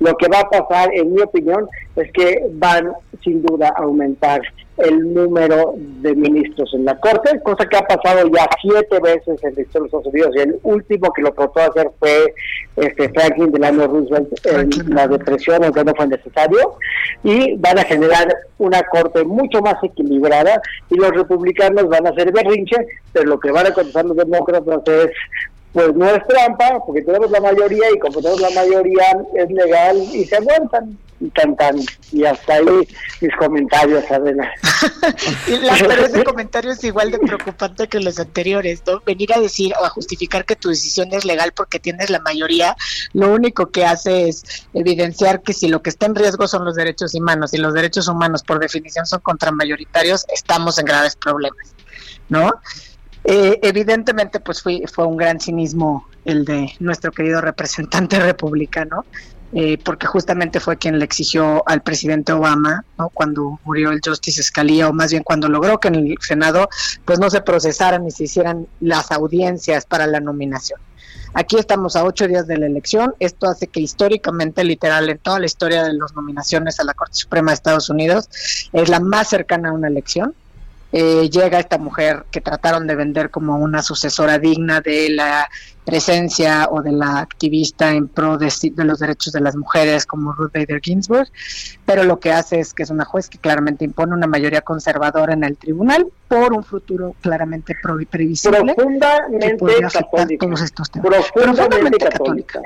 lo que va a pasar, en mi opinión, es que van sin duda a aumentar el número de ministros en la Corte, cosa que ha pasado ya siete veces en la historia de Estados Unidos y el último que lo trató de hacer fue este Franklin Delano Roosevelt en la depresión, aunque no fue necesario, y van a generar una Corte mucho más equilibrada y los republicanos van a hacer berrinche, pero lo que van a contestar los demócratas es pues no es trampa, porque tenemos la mayoría y como tenemos la mayoría es legal y se aguantan y cantan. Y hasta ahí mis comentarios, Adela. verdad de comentario es igual de preocupante que los anteriores, ¿no? Venir a decir o a justificar que tu decisión es legal porque tienes la mayoría, lo único que hace es evidenciar que si lo que está en riesgo son los derechos humanos y los derechos humanos por definición son contramayoritarios, estamos en graves problemas, ¿no? Eh, evidentemente, pues fue, un gran cinismo el de nuestro querido representante republicano, eh, porque justamente fue quien le exigió al presidente Obama, cuando murió el Justice Scalia, o más bien cuando logró que en el Senado pues no se procesaran ni se hicieran las audiencias para la nominación. Aquí estamos a ocho días de la elección. Esto hace que históricamente, literal, en toda la historia de las nominaciones a la Corte Suprema de Estados Unidos, es la más cercana a una elección. Eh, llega esta mujer que trataron de vender como una sucesora digna de la presencia o de la activista en pro de, los derechos de las mujeres como Ruth Bader Ginsburg, pero lo que hace es que es una juez que claramente impone una mayoría conservadora en el tribunal por un futuro claramente previsible profundamente católica. todos estos temas. Profundamente, católica.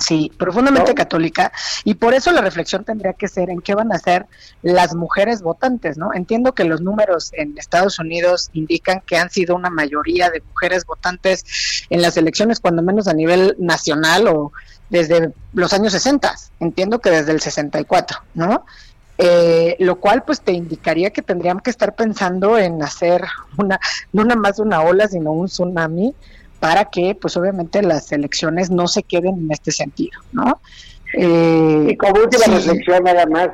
Sí, profundamente católica y por eso la reflexión tendría que ser en qué van a ser las mujeres votantes, ¿no? Entiendo que los números en Estados Unidos indican que han sido una mayoría de mujeres votantes en las elecciones, cuando menos a nivel nacional o desde los años 60, entiendo que desde el 64, ¿no? Eh, lo cual pues te indicaría que tendríamos que estar pensando en hacer una, no nada más una ola, sino un tsunami para que pues obviamente las elecciones no se queden en este sentido, ¿no? Eh, y como última reflexión nada más,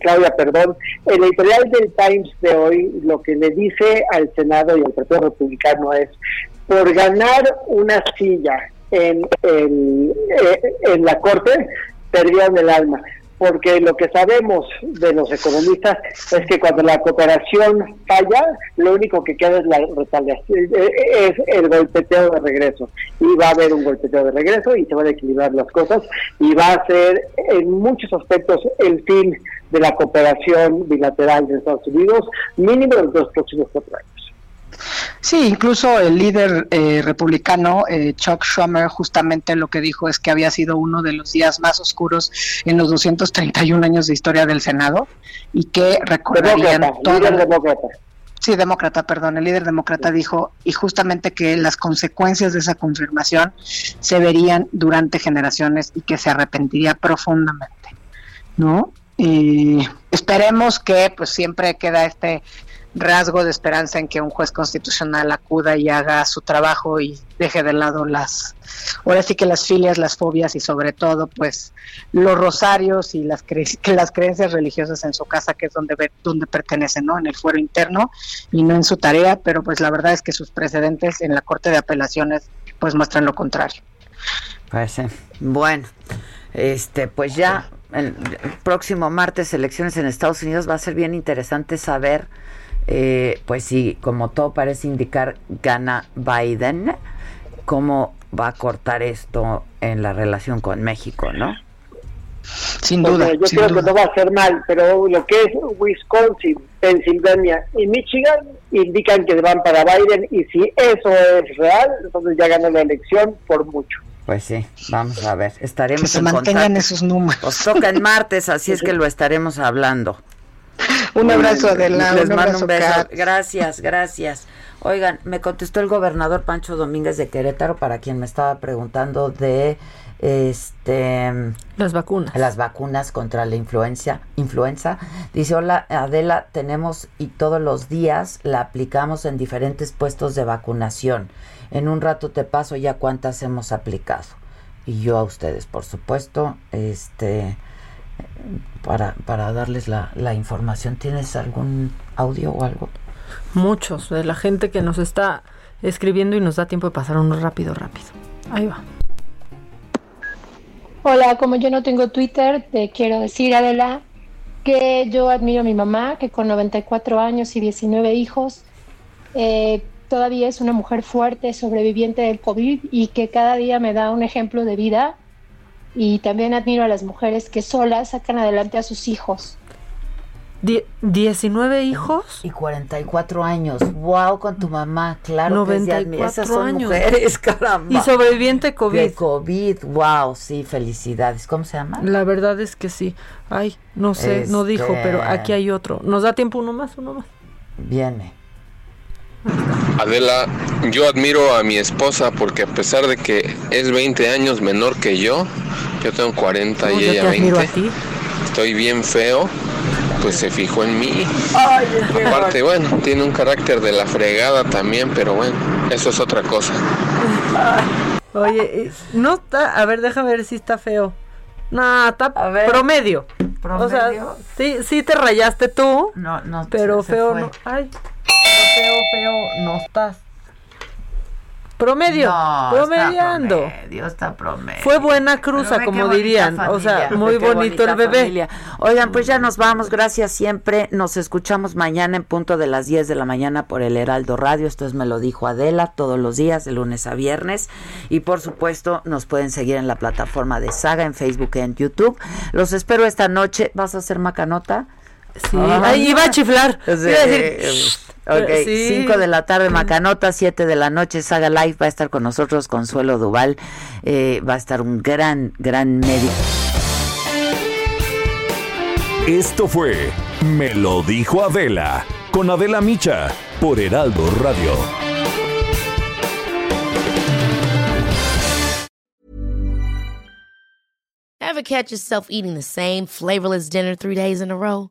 Claudia, perdón, el editorial del Times de hoy lo que le dice al Senado y al Partido Republicano es, por ganar una silla en, en, eh, en la Corte, perdieron el alma porque lo que sabemos de los economistas es que cuando la cooperación falla, lo único que queda es la retaliación, eh, eh, es el golpeteo de regreso. Y va a haber un golpeteo de regreso y se van a equilibrar las cosas y va a ser en muchos aspectos el fin de la cooperación bilateral de Estados Unidos, mínimo en los próximos cuatro años. Sí, incluso el líder eh, republicano eh, Chuck Schumer justamente lo que dijo es que había sido uno de los días más oscuros en los 231 años de historia del Senado y que recordarían todo. demócrata. Sí, demócrata, perdón. El líder demócrata dijo y justamente que las consecuencias de esa confirmación se verían durante generaciones y que se arrepentiría profundamente, ¿no? Y esperemos que pues siempre queda este rasgo de esperanza en que un juez constitucional acuda y haga su trabajo y deje de lado las, ahora sí que las filias, las fobias y sobre todo pues los rosarios y las, que las creencias religiosas en su casa, que es donde, donde pertenecen, ¿no? En el fuero interno y no en su tarea, pero pues la verdad es que sus precedentes en la Corte de Apelaciones pues muestran lo contrario. Pues bueno, este pues ya el próximo martes elecciones en Estados Unidos va a ser bien interesante saber eh, pues sí, como todo parece indicar, gana Biden. ¿Cómo va a cortar esto en la relación con México, no? Sin duda. yo creo que no va a ser mal, pero lo que es Wisconsin, Pensilvania y Michigan indican que van para Biden y si eso es real, entonces ya ganó la elección por mucho. Pues sí, vamos a ver. Estaremos que se mantengan esos números. Os toca en martes, así es que lo estaremos hablando. Un abrazo, Adela. Les mando un beso. Gracias, gracias. Oigan, me contestó el gobernador Pancho Domínguez de Querétaro, para quien me estaba preguntando de este las vacunas. Las vacunas contra la influencia, influenza. Dice, "Hola, Adela, tenemos y todos los días la aplicamos en diferentes puestos de vacunación. En un rato te paso ya cuántas hemos aplicado." Y yo a ustedes, por supuesto, este para, para darles la, la información. ¿Tienes algún audio o algo? Muchos, de la gente que nos está escribiendo y nos da tiempo de pasar uno rápido, rápido. Ahí va. Hola, como yo no tengo Twitter, te quiero decir, Adela, que yo admiro a mi mamá, que con 94 años y 19 hijos, eh, todavía es una mujer fuerte, sobreviviente del COVID y que cada día me da un ejemplo de vida. Y también admiro a las mujeres que solas sacan adelante a sus hijos. ¿19 hijos? Y 44 años. ¡Wow! Con tu mamá. Claro 94 que Esas son años. mujeres, caramba. Y sobreviviente COVID. De COVID. ¡Wow! Sí, felicidades. ¿Cómo se llama? La verdad es que sí. Ay, no sé, no dijo, Este- pero aquí hay otro. ¿Nos da tiempo uno más? Uno más. Viene. Adela, yo admiro a mi esposa porque a pesar de que es 20 años menor que yo, yo tengo 40 No, y yo ella te admiro 20. a ti. Estoy bien feo, pues se fijó en mí. Ay, Aparte, bueno, tiene un carácter de la fregada también, pero bueno, eso es otra cosa. Oye, eh, no está. A ver, déjame ver si está feo. No, está promedio. O sea, ¿Promedio? sí, sí te rayaste tú. No, no. Pero se- se feo fue. no. Ay, feo, feo no estás. Promedio, No, promediando. Está promedio, está promedio. Fue buena cruza, como dirían. O sea, muy bonito el bebé. familia. Oigan, pues ya nos vamos. Gracias siempre. Nos escuchamos mañana en punto de las 10 de la mañana por el Heraldo Radio. Esto es Me lo dijo Adela todos los días, de lunes a viernes. Y por supuesto, nos pueden seguir en la plataforma de Saga, en Facebook y en YouTube. Los espero esta noche. ¿Vas a hacer macanota? Sí, ahí iba a chiflar. Sí. Iba a decir, Ok, Sí. 5 de la tarde Macanota, 7 de la noche Saga Live, va a estar con nosotros Consuelo Duval, eh, va a estar un gran, gran médico. Esto fue Me lo dijo Adela con Adela Micha por Heraldo Radio. Ever catch yourself eating the same flavorless dinner three days in a row?